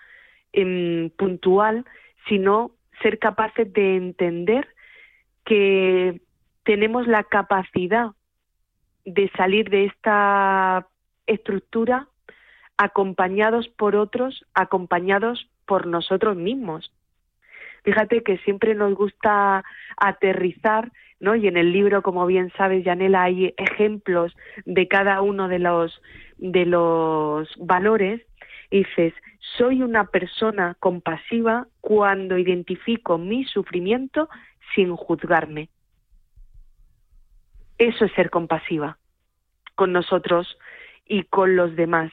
em, puntual, sino ser capaces de entender que tenemos la capacidad de salir de esta estructura acompañados por otros, acompañados por nosotros mismos. Fíjate que siempre nos gusta aterrizar ¿no? Y en el libro, como bien sabes, Yanela, hay ejemplos de cada uno de los, de los valores. dices, soy una persona compasiva cuando identifico mi sufrimiento sin juzgarme. Eso es ser compasiva con nosotros y con los demás.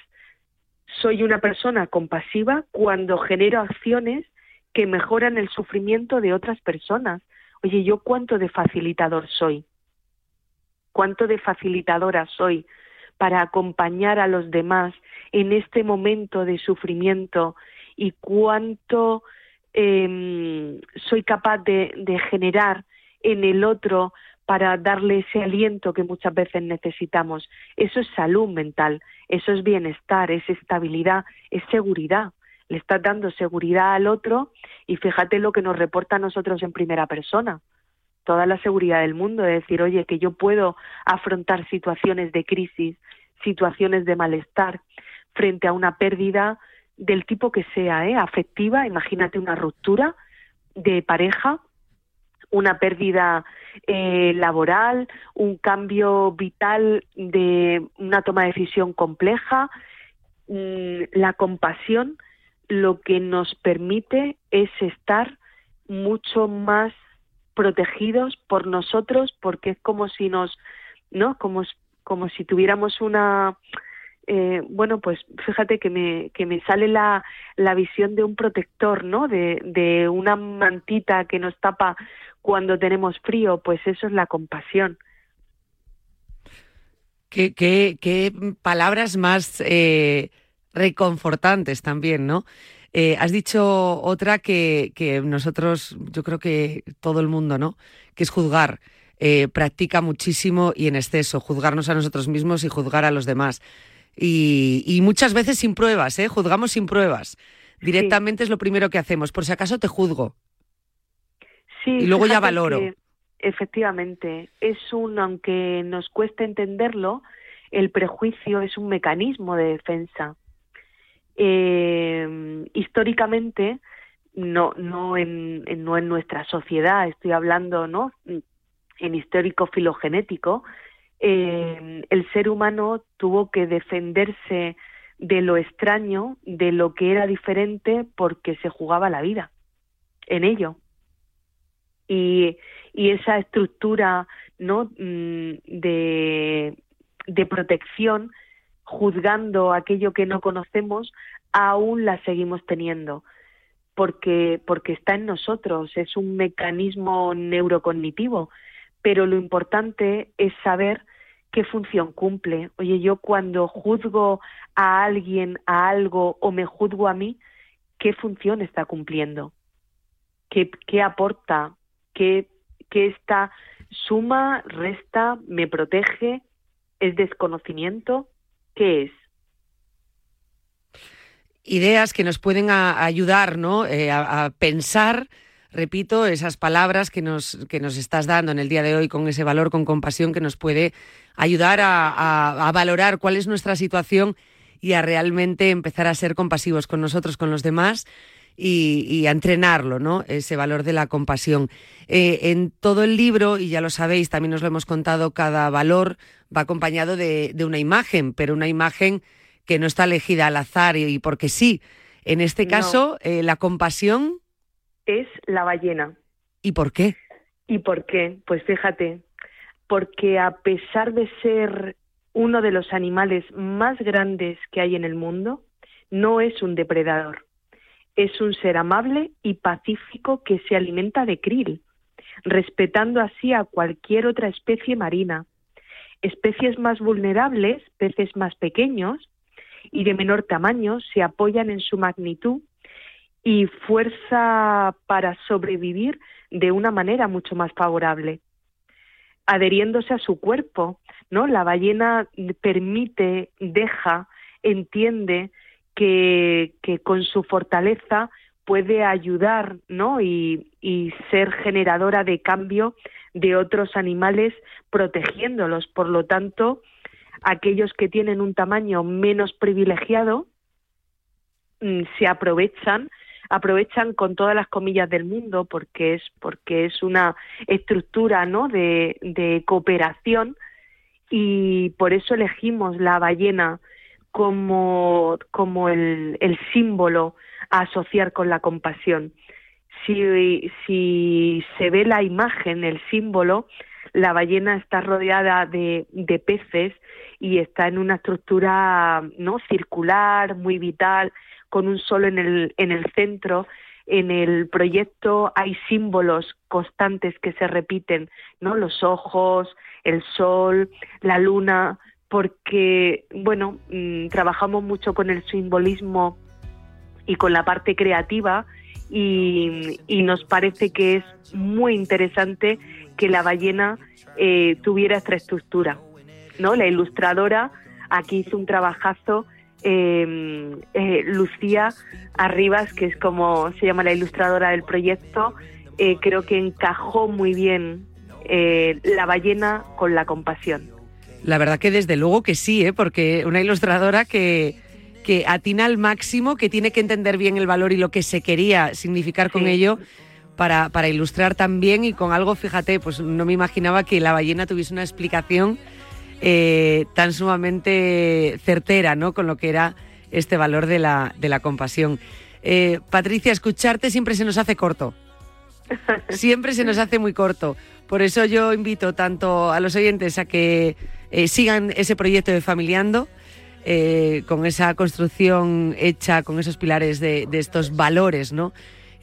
Soy una persona compasiva cuando genero acciones que mejoran el sufrimiento de otras personas, Oye, ¿yo cuánto de facilitador soy? ¿Cuánto de facilitadora soy para acompañar a los demás en este momento de sufrimiento? ¿Y cuánto em, soy capaz de, de generar en el otro para darle ese aliento que muchas veces necesitamos. Eso es salud mental, eso es bienestar, es estabilidad, es seguridad. Le estás dando seguridad al otro y fíjate lo que nos reporta a nosotros en primera persona. Toda la seguridad del mundo, de decir, oye, que yo puedo afrontar situaciones de crisis, situaciones de malestar frente a una pérdida del tipo que sea, ¿eh? afectiva, imagínate una ruptura de pareja, una pérdida eh, laboral, un cambio vital de una toma de decisión compleja. Mm, la compasión lo que nos permite es estar mucho más protegidos por nosotros porque es como si nos, ¿no? Como, como si tuviéramos una eh, bueno, pues fíjate que me, que me sale la, la visión de un protector, ¿no? De, de una mantita que nos tapa cuando tenemos frío, pues eso es la compasión. Qué, qué, qué palabras más eh, reconfortantes también, ¿no? Eh, has dicho otra que, que, nosotros, yo creo que todo el mundo, ¿no? Que es juzgar. practica muchísimo y en exceso, juzgarnos a nosotros mismos y juzgar a los demás y, muchas veces sin pruebas, ¿eh? Juzgamos sin pruebas. Directamente es lo primero que hacemos. Por si acaso te juzgo. Sí, y luego ya valoro. efectivamente, es un, aunque nos cueste entenderlo, el prejuicio es un mecanismo de defensa. Eh, históricamente, no, no, en, no en nuestra sociedad, estoy hablando ¿no? en histórico filogenético, eh, el ser humano tuvo que defenderse de lo extraño, de lo que era diferente, porque se jugaba la vida en ello. Y, esa estructura ¿no? Mm, de, de protección, juzgando aquello que no conocemos, aún la seguimos teniendo porque porque está en nosotros, es un mecanismo neurocognitivo, pero lo importante es saber qué función cumple. Oye, yo cuando juzgo a alguien, a algo o me juzgo a mí, ¿qué función está cumpliendo? ¿Qué, qué aporta? ¿Qué, ¿Qué está suma, resta, me protege? ¿Es desconocimiento? ¿Qué es? Ideas que nos pueden ayudar ¿no? Eh, a pensar repito, esas palabras que nos, que nos estás dando en el día de hoy con ese valor, con compasión que nos puede ayudar a, valorar cuál es nuestra situación y a realmente empezar a ser compasivos con nosotros, con los demás y, a entrenarlo, ¿no? Ese valor de la compasión. Eh, en todo el libro, y ya lo sabéis, también nos lo hemos contado, cada valor va acompañado de, una imagen, pero una imagen que no está elegida al azar y, porque sí. En este caso, eh, la compasión es la ballena. ¿Y por qué? ¿Y por qué? Pues fíjate, porque a pesar de ser uno de los animales más grandes que hay en el mundo, no es un depredador. Es un ser amable y pacífico que se alimenta de krill, respetando así a cualquier otra especie marina. Especies más vulnerables, peces más pequeños y de menor tamaño, se apoyan en su magnitud y fuerza para sobrevivir de una manera mucho más favorable, adheriéndose a su cuerpo, ¿no? La ballena permite, deja, entiende que, que con su fortaleza puede ayudar, ¿no? Y, y ser generadora de cambio de otros animales protegiéndolos. Por lo tanto, aquellos que tienen un tamaño menos privilegiado mm, se aprovechan aprovechan con todas las comillas del mundo porque es porque es una estructura ¿no? de, de cooperación y por eso elegimos la ballena como, como el, el símbolo a asociar con la compasión. Si, si se ve la imagen, el símbolo, la ballena está rodeada de, de peces y está en una estructura no circular, muy vital, con un sol en el, en el centro. En el proyecto hay símbolos constantes que se repiten, ¿no? Los ojos, el sol, la luna, porque, bueno, mm, trabajamos mucho con el simbolismo y con la parte creativa y, nos parece que es muy interesante que la ballena eh, tuviera esta estructura. ¿no? La ilustradora aquí hizo un trabajazo, eh, eh, Lucía Arribas, que es como se llama la ilustradora del proyecto, creo que encajó muy bien la ballena con la compasión. La verdad que desde luego que sí, ¿eh? porque una ilustradora que, que atina al máximo, que tiene que entender bien el valor y lo que se quería significar con ello para, para ilustrar también y con algo, fíjate, pues no me imaginaba que la ballena tuviese una explicación eh, tan sumamente certera, ¿no? Con lo que era este valor de la, de la compasión. Eh, Patricia, escucharte siempre se nos hace corto. Siempre se nos hace muy corto. Por eso yo invito tanto a los oyentes a que eh, sigan ese proyecto de Familiando, eh, con esa construcción hecha con esos pilares de, estos valores, ¿no?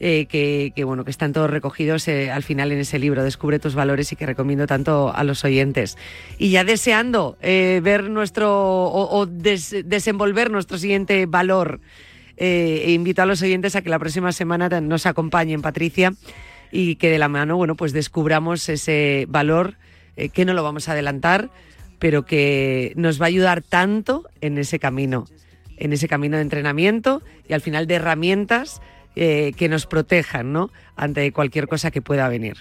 Eh, que, bueno, que están todos recogidos al final en ese libro, Descubre tus valores y que recomiendo tanto a los oyentes. Y ya deseando ver nuestro o, desenvolver nuestro siguiente valor, e invito a los oyentes a que la próxima semana nos acompañen, Patricia, y que de la mano, bueno, pues descubramos ese valor que no lo vamos a adelantar, pero que nos va a ayudar tanto en ese camino, en ese camino de entrenamiento y al final de herramientas eh, que nos protejan ¿no? ante cualquier cosa que pueda venir.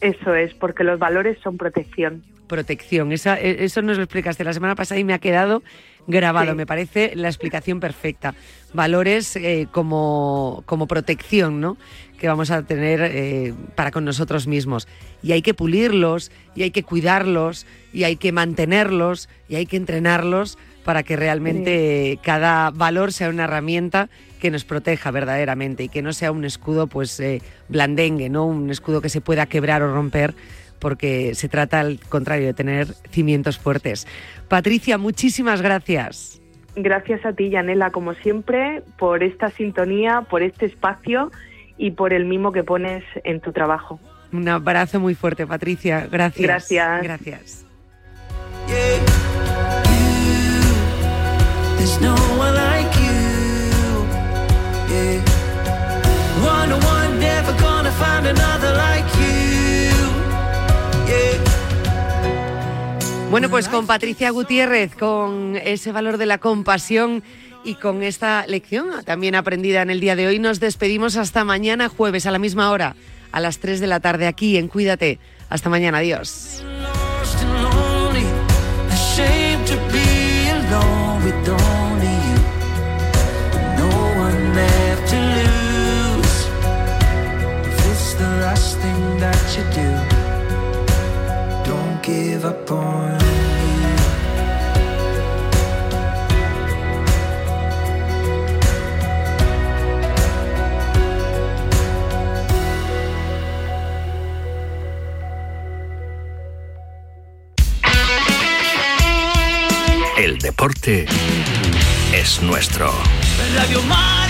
Eso es, porque los valores son protección. Protección, Esa, e, eso nos lo explicaste la semana pasada y me ha quedado grabado, me parece la explicación perfecta. Valores eh, como, como protección, ¿no? que vamos a tener eh, para con nosotros mismos. Y hay que pulirlos, y hay que cuidarlos, y hay que mantenerlos, y hay que entrenarlos para que realmente cada valor sea una herramienta que nos proteja verdaderamente y que no sea un escudo pues eh, blandengue, no un escudo que se pueda quebrar o romper porque se trata al contrario de tener cimientos fuertes. Patricia, muchísimas gracias. Gracias a ti, Yanela, como siempre, por esta sintonía, por este espacio y por el mimo que pones en tu trabajo. Un abrazo muy fuerte, Patricia. Gracias. Gracias. Gracias. Bueno, pues con Patricia Gutiérrez, con ese valor de la compasión y con esta lección también aprendida en el día de hoy nos despedimos hasta mañana jueves a la misma hora, a las 3 de la tarde aquí en Cuídate. Hasta mañana, adiós. El deporte es nuestro. Radio Marca.